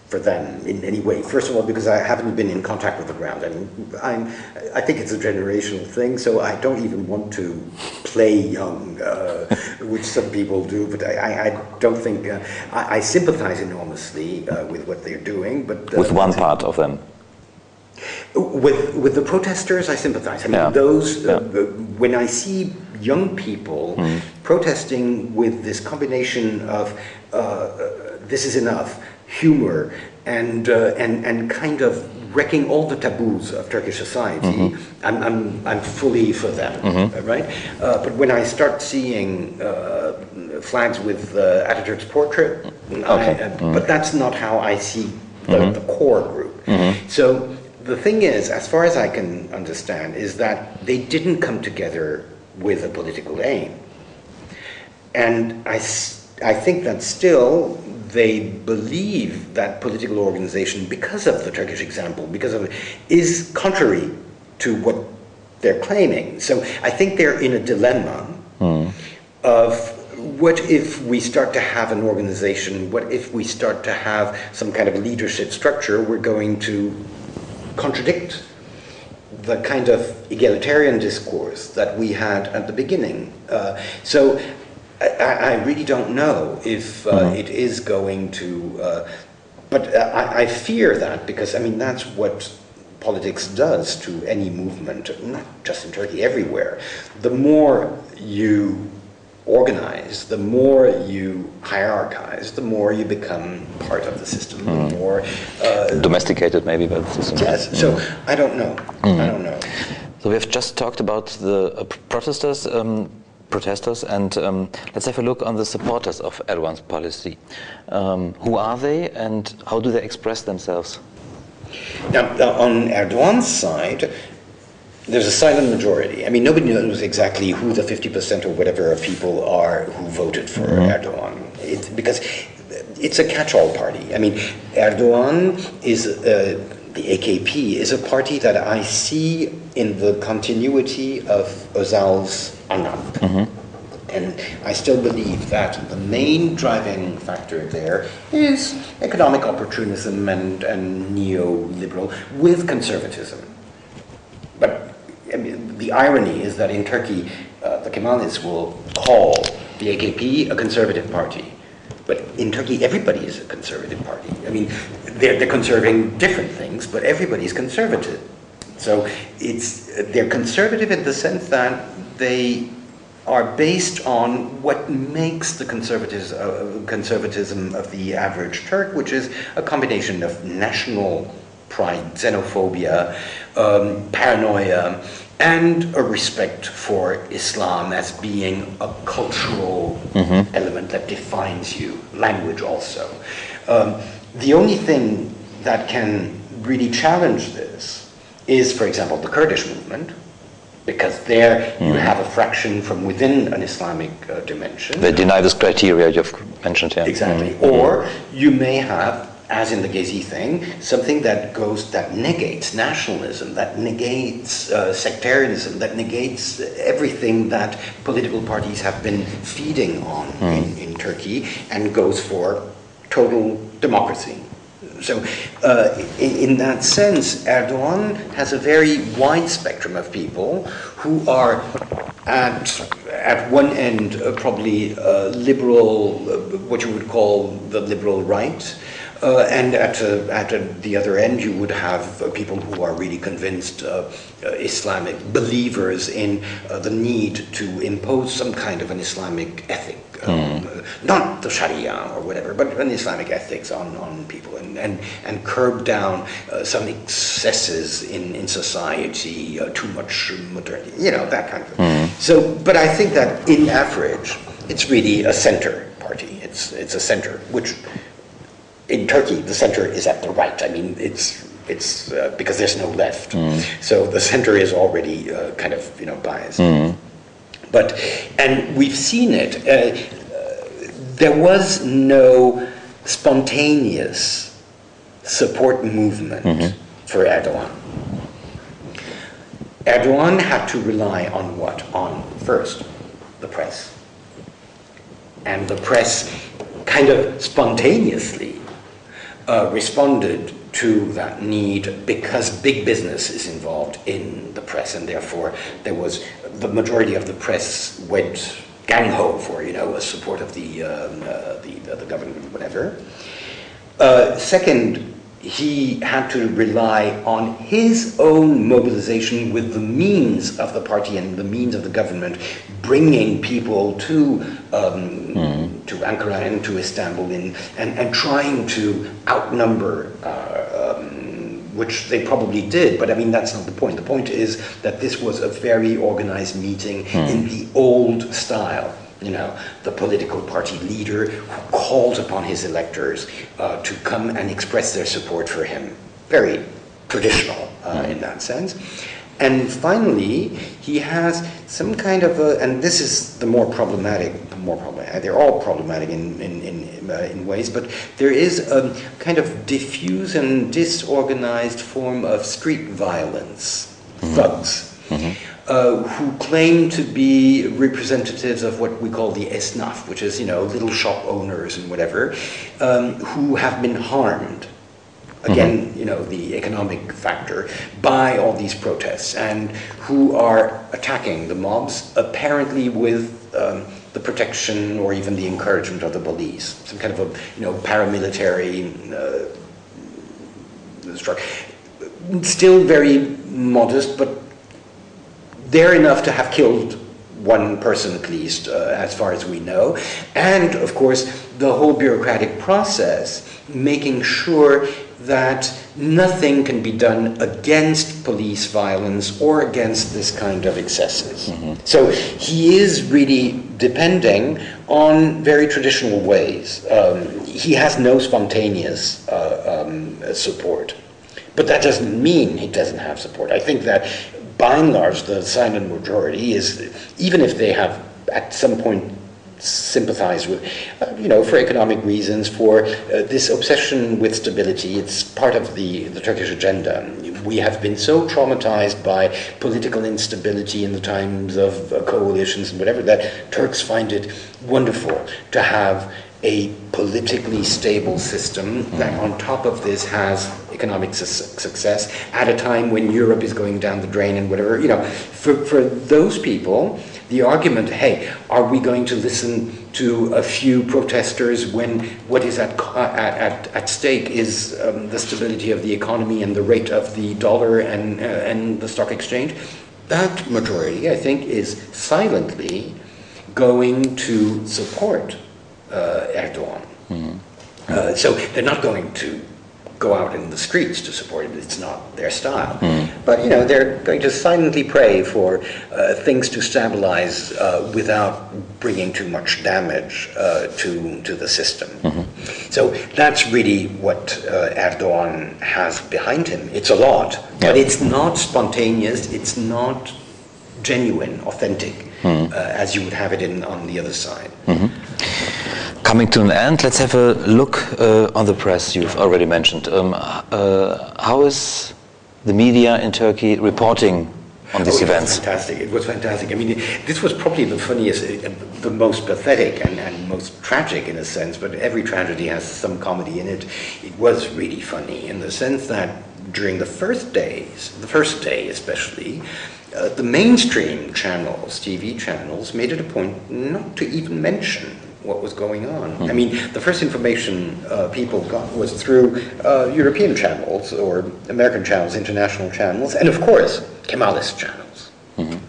for them in any way. First of all, because I haven't been in contact with the ground. I mean, I'm, I think it's a generational thing, so I don't even want to play young, uh, which some people do. But I, I don't think uh, I, I, sympathize enormously uh, with what they're doing. But uh, with one part of them. With with the protesters, I sympathize. I mean, yeah. those uh, yeah. when I see young people mm. protesting with this combination of uh, this is enough humor and, uh, and, and kind of wrecking all the taboos of Turkish society, mm-hmm. I'm, I'm, I'm fully for them, mm-hmm. right? Uh, but when I start seeing uh, flags with uh, Ataturk's portrait, okay. I, mm-hmm. but that's not how I see the, mm-hmm. the core group. Mm-hmm. So the thing is, as far as I can understand, is that they didn't come together with a political aim. And I, I think that still they believe that political organization, because of the Turkish example, because of it, is contrary to what they're claiming. So I think they're in a dilemma mm. of what if we start to have an organization, what if we start to have some kind of leadership structure, we're going to contradict the kind of egalitarian discourse that we had at the beginning. Uh, so I, I, really don't know if uh, mm-hmm. it is going to, uh, but I, I fear that because I mean that's what politics does to any movement, not just in Turkey, everywhere. The more you organize, the more you hierarchize, the more you become part of the system, mm. the more uh, domesticated, maybe by the system. Yes. So mm. I don't know. Mm. I don't know. So we have just talked about the uh, protesters. Um, protesters and um, let's have a look on the supporters of Erdogan's policy. Um, who are they and how do they express themselves? Now, on Erdogan's side, there's a silent majority. I mean, nobody knows exactly who the 50% or whatever of people are who voted for mm-hmm. Erdogan. It, because it's a catch-all party. I mean, Erdogan is, uh, the AKP is a party that I see in the continuity of Özal's ANAP. Mm-hmm. And I still believe that the main driving factor there is economic opportunism and, and neoliberal with conservatism. But I mean, the irony is that in Turkey, uh, the Kemalists will call the AKP a conservative party. But in Turkey, everybody is a conservative party. I mean, they're, they're conserving different things, but everybody's conservative. So it's, they're conservative in the sense that they are based on what makes the conservatives, uh, conservatism of the average Turk, which is a combination of national pride, xenophobia, um, paranoia, and a respect for Islam as being a cultural mm-hmm. element that defines you, language also. Um, the only thing that can really challenge this is, for example, the Kurdish movement, because there mm. you hmm. have a fraction from within an Islamic uh, dimension. They deny this criteria you've mentioned here. Exactly. Mm. Or you may have, as in the Gezi thing, something that goes, that negates nationalism, that negates uh, sectarianism, that negates everything that political parties have been feeding on mm. in, in Turkey and goes for total democracy. So, uh, in, that sense, Erdogan has a very wide spectrum of people who are at, at one end uh, probably uh, liberal, uh, what you would call the liberal right, uh, and at, uh, at the other end, you would have people who are really convinced Islamic believers in the need to impose some kind of an Islamic ethic. Um, mm. Not the Sharia or whatever, but an Islamic ethics on, on people and, and, and curb down some excesses in, in society, too much modernity, you know, that kind of thing. Mm. So, but I think that in average, it's really a center party. It's, it's a center, which in Turkey, the center is at the right. I mean, it's it's uh, because there's no left, mm. so the center is already uh, kind of you know biased. Mm. But and we've seen it. Uh, there was no spontaneous support movement mm-hmm. for Erdogan. Erdogan had to rely on what? On first the press, and the press kind of spontaneously uh, responded to that need because big business is involved in the press, and therefore there was the majority of the press went gang ho for you know a support of the um, uh, the, the, the, government, whatever. Uh, second, he had to rely on his own mobilization with the means of the party and the means of the government, bringing people to um, mm. to Ankara and to Istanbul, in, and and trying to outnumber. Uh, um, which they probably did, but I mean that's not the point. The point is that this was a very organized meeting mm. in the old style you know, the political party leader who calls upon his electors uh, to come and express their support for him. Very traditional uh, in that sense. And finally, he has some kind of a, and this is the more problematic, more problematic, they're all problematic in, in, in, uh, in ways, but there is a kind of diffuse and disorganized form of street violence, mm-hmm. thugs. Mm-hmm uh, who claim to be representatives of what we call the esnaf, which is, you know, little shop owners and whatever, um, who have been harmed again, mm-hmm. you know, the economic factor, by all these protests and who are attacking the mobs, apparently with um, the protection or even the encouragement of the police, some kind of a, you know, paramilitary uh, structure. Still very modest, but they're enough to have killed one person at least, uh, as far as we know. And of course, the whole bureaucratic process, making sure that nothing can be done against police violence or against this kind of excesses. Mm-hmm. So he is really depending on very traditional ways. Um, he has no spontaneous uh, um, support. But that doesn't mean he doesn't have support. I think that by and large, the silent majority is, even if they have at some point sympathized with, uh, you know, for economic reasons, for uh, this obsession with stability. It's part of the, the Turkish agenda. We have been so traumatized by political instability in the times of uh, coalitions and whatever that Turks find it wonderful to have a politically stable system that on top of this has economic su- success at a time when Europe is going down the drain and whatever. You know, for, for those people, the argument, hey, are we going to listen to a few protesters when what is at, at, at, at stake is um, the stability of the economy and the rate of the dollar and, uh, and the stock exchange? That majority, I think, is silently going to support uh, Erdogan. Mm-hmm. Uh, so they're not going to go out in the streets to support it. It's not their style. Mm. But you know, they're going to silently pray for uh, things to stabilize uh, without bringing too much damage uh, to to the system. Mm-hmm. So that's really what uh, Erdogan has behind him. It's a lot, but it's not spontaneous. It's not genuine, authentic, mm. as you would have it in on the other side. Mm-hmm. Coming to an end, let's have a look uh, on the press you've already mentioned. Um, uh, how is the media in Turkey reporting on these oh, events? fantastic. It was fantastic. I mean, this was probably the funniest, uh, the most pathetic and, and, most tragic in a sense, but every tragedy has some comedy in it. It was really funny in the sense that during the first days, the first day especially, uh, the mainstream channels, TV channels, made it a point not to even mention what was going on. Mm-hmm. I mean, the first information uh, people got was through uh, European channels or American channels, international channels, and of course, Kemalist channels. Mm-hmm.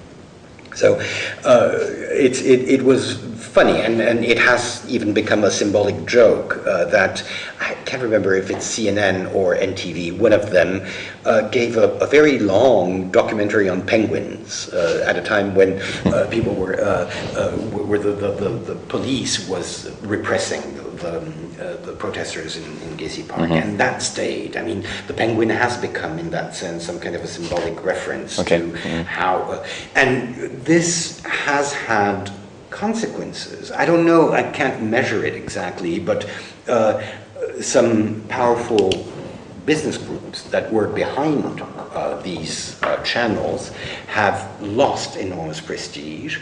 So uh, it, it was funny, and, and it has even become a symbolic joke uh, that I can't remember if it's CNN or NTV, one of them uh, gave a, a, very long documentary on penguins uh, at a time when uh, people were, uh, where the, the, the, the, police was repressing the, the protesters in, in Gezi Park, mm-hmm. and that stayed. I mean, the penguin has become, in that sense, some kind of a symbolic reference okay. to mm-hmm. how, and this has had consequences. I don't know, I can't measure it exactly, but uh, some powerful business groups that were behind uh, these uh, channels have lost enormous prestige.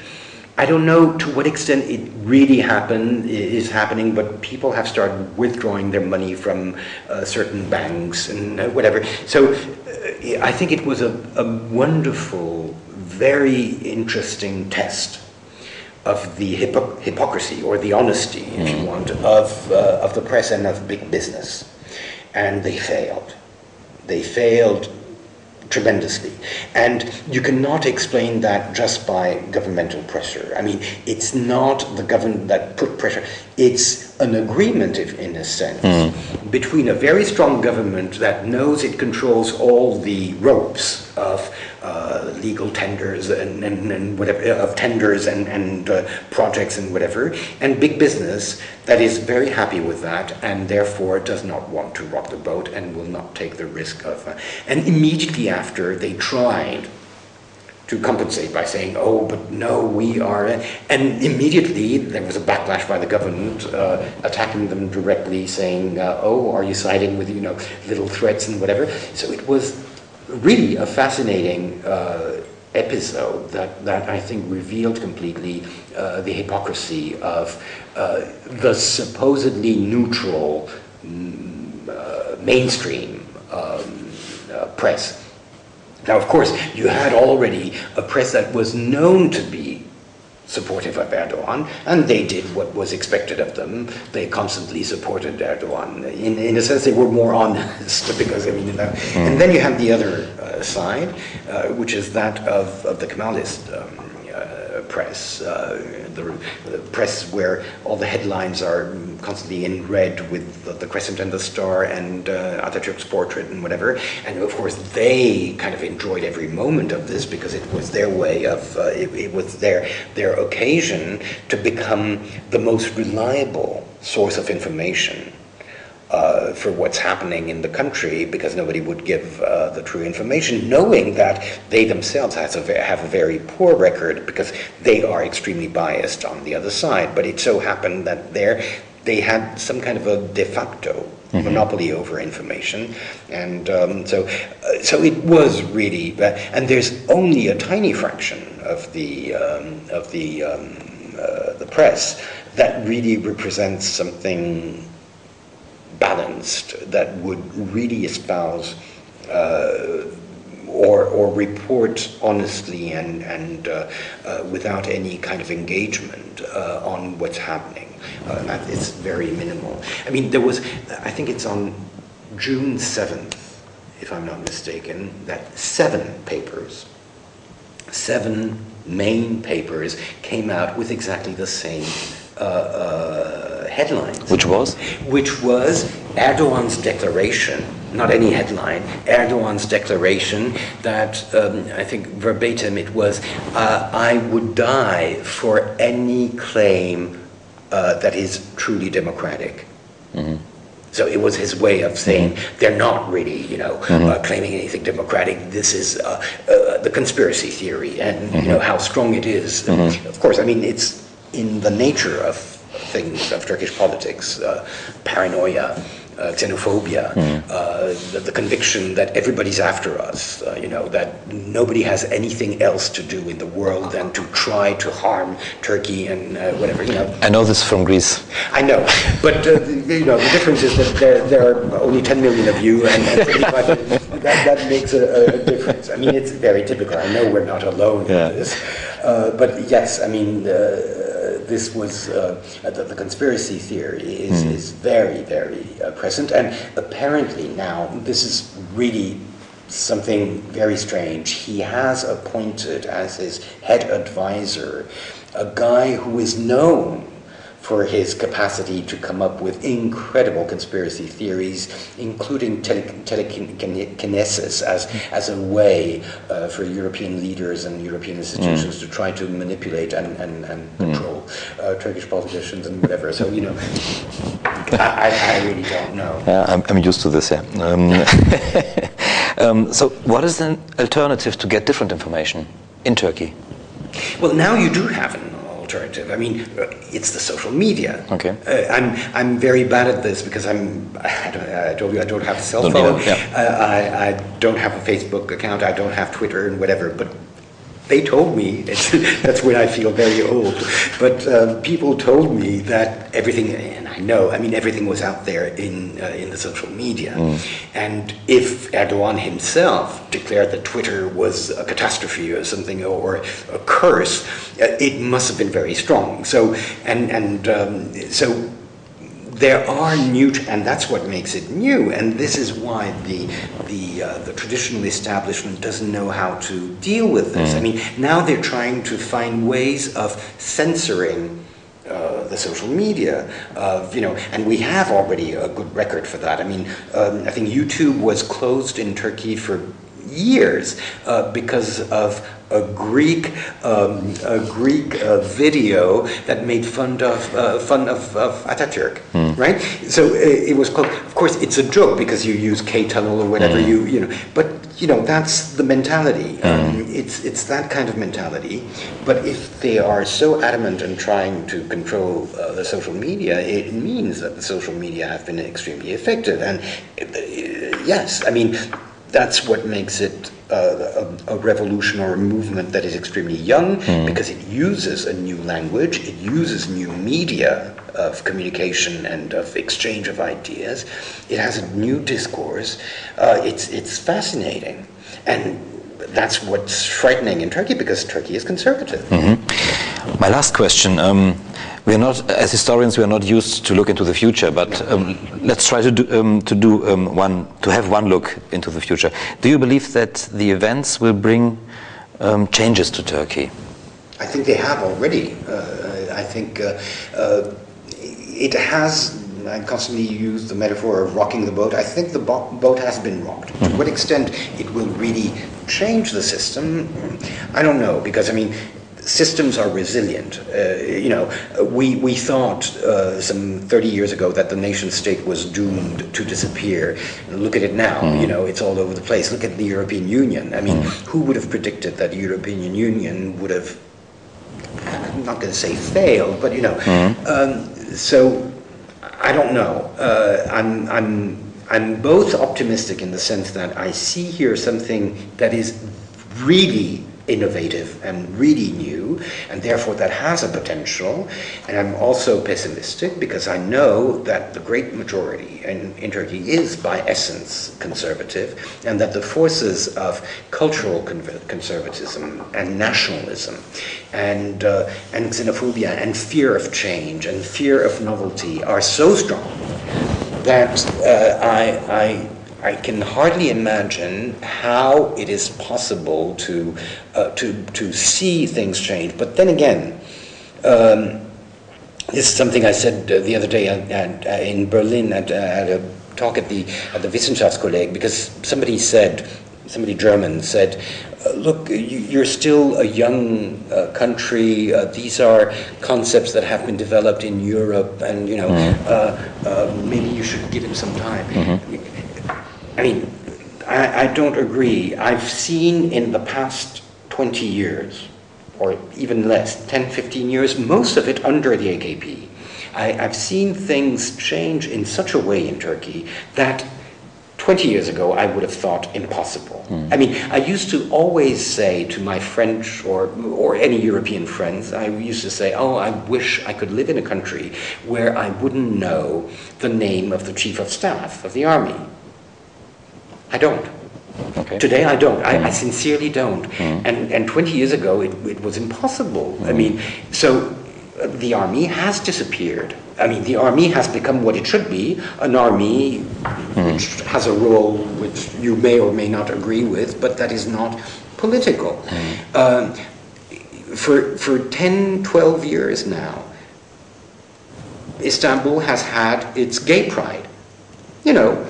I don't know to what extent it really happened is happening, but people have started withdrawing their money from uh, certain banks and uh, whatever. So uh, I think it was a, a wonderful, very interesting test of the hypo- hypocrisy or the honesty, if mm. you want, of, uh, of the press and of big business. And they failed. They failed tremendously. And you cannot explain that just by governmental pressure. I mean, it's not the government that put pressure, it's an agreement, if, in a sense, mm. between a very strong government that knows it controls all the ropes of uh, legal tenders and, and, and, whatever, uh, of tenders and, and uh, projects and whatever, and big business that is very happy with that and therefore does not want to rock the boat and will not take the risk of. Uh, and immediately after, they tried to compensate by saying, oh, but no, we are. And immediately there was a backlash by the government uh, attacking them directly, saying, uh, oh, are you siding with, you know, little threats and whatever. So it was really a fascinating uh, episode that, that I think revealed completely uh, the hypocrisy of uh, the supposedly neutral uh, mainstream um, uh, press. Now, of course, you had already a press that was known to be supportive of Erdogan, and they did what was expected of them. They constantly supported Erdogan. In, in a sense, they were more honest (laughs) because I mean, mm. and then you have the other uh, side, uh, which is that of, of the Kemalist um, press, uh, the, the, press where all the headlines are constantly in red with the, the crescent and the star and uh, Atatürk's portrait and whatever. And of course, they kind of enjoyed every moment of this because it was their way of, uh, it, it was their, their occasion to become the most reliable source of information uh, for what's happening in the country because nobody would give uh, the true information, knowing that they themselves have a, have a very poor record because they are extremely biased on the other side. But it so happened that there they had some kind of a de facto mm-hmm. monopoly over information, and um, so uh, so it was really. and there's only a tiny fraction of the um, of the um, uh, the press that really represents something balanced that would really espouse uh, or, or report honestly and, and uh, uh, without any kind of engagement uh, on what's happening. Uh, it's very minimal. I mean, there was, I think it's on June 7th, if I'm not mistaken, that seven papers, seven main papers came out with exactly the same uh, headlines. Which was? Which was Erdogan's declaration, not any headline, Erdogan's declaration that um, I think verbatim it was, uh, I would die for any claim uh, that is truly democratic. Mm-hmm. So it was his way of saying mm-hmm. they're not really, you know, mm-hmm. uh, claiming anything democratic. This is uh, uh, the conspiracy theory, and mm-hmm. you know how strong it is. Mm-hmm. Of course, I mean it's in the nature of things of Turkish politics, uh, paranoia, uh, xenophobia, mm. uh, the, the, conviction that everybody's after us, uh, you know, that nobody has anything else to do in the world than to try to harm Turkey and uh, whatever, you know. I know this from Greece. I know, but uh, you know, the difference is that there, there are only 10 million of you, and, and (laughs) that, that makes a, a, difference. I mean, it's very typical. I know we're not alone yeah. in this, uh, but yes, I mean this was uh, the, the, conspiracy theory is, mm. is very, very uh, present. And apparently now, this is really something very strange. He has appointed as his head advisor a guy who is known for his capacity to come up with incredible conspiracy theories, including tele- telekinesis as, as a way uh, for European leaders and European institutions mm. to try to manipulate and, and, and mm. Uh, Turkish politicians and whatever. So, you know, I, I really don't know. Yeah, I'm, I'm used to this, yeah. Um, (laughs) um, so, what is an alternative to get different information in Turkey? Well, now you do have an alternative. I mean, it's the social media. Okay. Uh, I'm I'm very bad at this because I'm. (laughs) I, I told you I don't have a cell phone. Yeah. Uh, I I don't have a Facebook account. I don't have Twitter and whatever. But they told me (laughs) that's when I feel very old. But um, people told me that everything, and I know, I mean, everything was out there in uh, in the social media. Mm. And if Erdogan himself declared that Twitter was a catastrophe or something or a curse, uh, it must have been very strong. So and and um, so there are new, and that's what makes it new. And this is why the the uh, the traditional establishment doesn't know how to deal with this. Mm. I mean, now they're trying to find ways of censoring. Uh, the social media, uh, you know, and we have already a good record for that. I mean, um, I think YouTube was closed in Turkey for years uh, because of a Greek um, a Greek uh, video that made fun of uh, fun of, of Atatürk, mm. right? So uh, it was called. Of course, it's a joke because you use K tunnel or whatever mm. you you know. But you know that's the mentality. Mm. Um, it's it's that kind of mentality. But if they are so adamant in trying to control uh, the social media, it means that the social media have been extremely effective. And uh, yes, I mean that's what makes it uh, a, a, revolution or a movement that is extremely young mm. because it uses a new language, it uses new media of communication and of exchange of ideas. It has a new discourse. Uh, it's, it's fascinating. And that's what's frightening in Turkey because Turkey is conservative. Mm-hmm. My last question. Um, we are not, as historians, we are not used to look into the future, but um, let's try to do, um, to do um, one, to have one look into the future. Do you believe that the events will bring um, changes to Turkey? I think they have already. Uh, I think uh, uh, it has I constantly use the metaphor of rocking the boat. I think the bo- boat has been rocked. Mm-hmm. To what extent it will really change the system, I don't know. Because I mean, systems are resilient. Uh, you know, we, we thought uh, some 30 years ago that the nation state was doomed to disappear. Look at it now, mm. you know, it's all over the place. Look at the European Union. I mean, mm. who would have predicted that the European Union would have, I'm not going to say failed, but you know, mm. um, so I don't know. Uh, I'm, I'm, I'm both optimistic in the sense that I see here something that is really innovative and really new, and therefore that has a potential. And I'm also pessimistic because I know that the great majority in, in Turkey is by essence conservative, and that the forces of cultural conservatism and nationalism and, uh, and xenophobia and fear of change and fear of novelty are so strong that uh, I, I I can hardly imagine how it is possible to, uh, to, to see things change. But then again, um, this is something I said uh, the other day at, at, uh, in Berlin at, uh, at, a talk at the, at the Wissenschaftskolleg because somebody said, somebody German said, uh, look, you're still a young uh, country. Uh, these are concepts that have been developed in Europe, and you know, mm-hmm. maybe you should give it some time. Mm-hmm I mean, I, I don't agree. I've seen in the past 20 years, or even less, 10, 15 years, most of it under the AKP. I, have seen things change in such a way in Turkey that 20 years ago I would have thought impossible. Mm. I mean, I used to always say to my French or, or any European friends, I used to say, oh, I wish I could live in a country where I wouldn't know the name of the chief of staff of the army. I don't. Okay. Today I don't. I, I mm. sincerely don't. Mm. And, and 20 years ago it, it was impossible. Mm. I mean, so uh, the army has disappeared. I mean, the army has become what it should be an army mm. which has a role which you may or may not agree with, but that is not political. Mm. Um, for, for 10, 12 years now, Istanbul has had its gay pride. You know,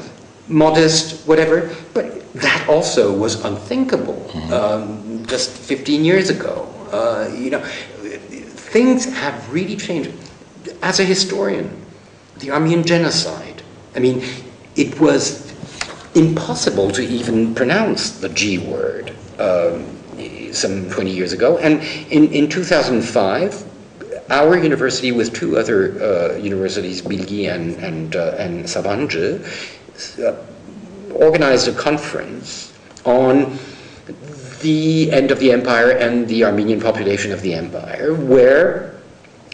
modest, whatever. But that also was unthinkable mm-hmm. um, just 15 years ago. Uh, you know, things have really changed. As a historian, the Armenian genocide. I mean, it was impossible to even pronounce the G word um, some 20 years ago. And in, in 2005, our university with two other uh, universities, Bilgi and, and, uh, and Sabancı, organized a conference on the end of the empire and the Armenian population of the empire, where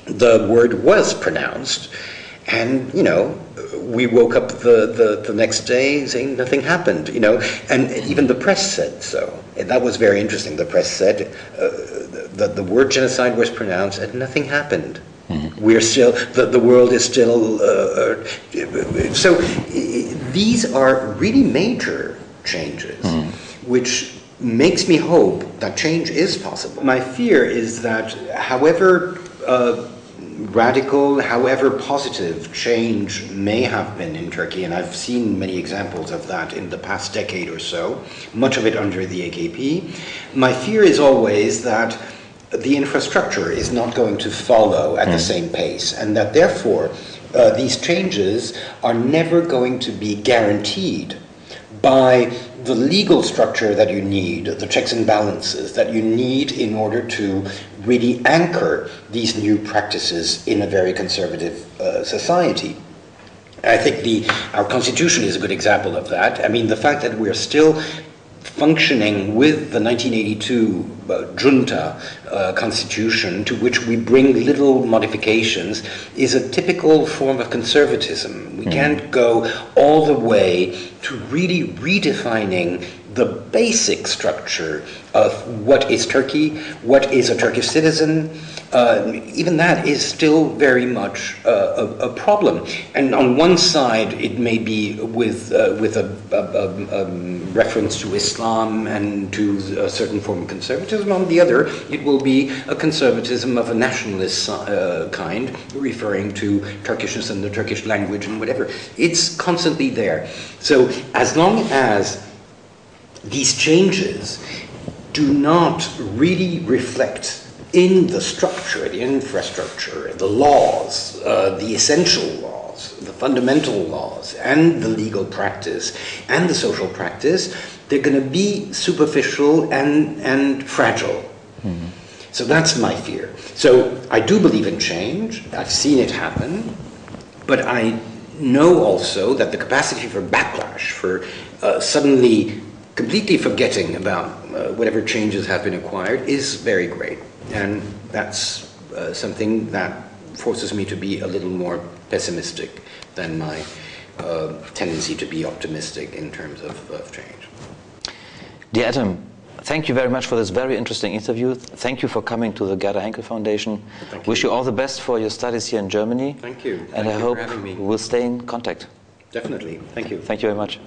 the word was pronounced. And, you know, we woke up the, the, the, next day saying nothing happened, you know, and even the press said so. And that was very interesting. The press said uh, that the word genocide was pronounced and nothing happened. Mm-hmm. We're still, the, the world is still, uh, uh, so these are really major changes, mm-hmm. which makes me hope that change is possible. My fear is that however uh, radical, however positive change may have been in Turkey, and I've seen many examples of that in the past decade or so, much of it under the AKP, my fear is always that the infrastructure is not going to follow at mm. the same pace, and that therefore uh, these changes are never going to be guaranteed by the legal structure that you need, the checks and balances that you need in order to really anchor these new practices in a very conservative uh, society. I think the, our constitution is a good example of that. I mean, the fact that we're still functioning with the 1982 uh, junta uh, constitution, to which we bring little modifications, is a typical form of conservatism. We mm. can't go all the way to really redefining the basic structure of what is Turkey, what is a Turkish citizen, uh, even that is still very much uh, a, a, problem. And on one side, it may be with uh, with a, a, a, reference to Islam and to a certain form of conservatism. On the other, it will be a conservatism of a nationalist uh, kind, referring to Turkishness and the Turkish language and whatever. It's constantly there. So as long as these changes do not really reflect in the structure, the infrastructure, the laws, uh, the essential laws, the fundamental laws, and the legal practice and the social practice, they're going to be superficial and, and fragile. Mm-hmm. So that's my fear. So I do believe in change. I've seen it happen. But I know also that the capacity for backlash, for uh, suddenly completely forgetting about uh, whatever changes have been acquired is very great. And that's uh, something that forces me to be a little more pessimistic than my uh, tendency to be optimistic in terms of, of change. Dear Edhem, thank you very much for this very interesting interview. Thank you for coming to the Gerda Henkel Foundation. Thank Wish you. you all the best for your studies here in Germany. Thank you. And Thank I you hope we'll stay in contact. Definitely. Thank you. Thank you very much.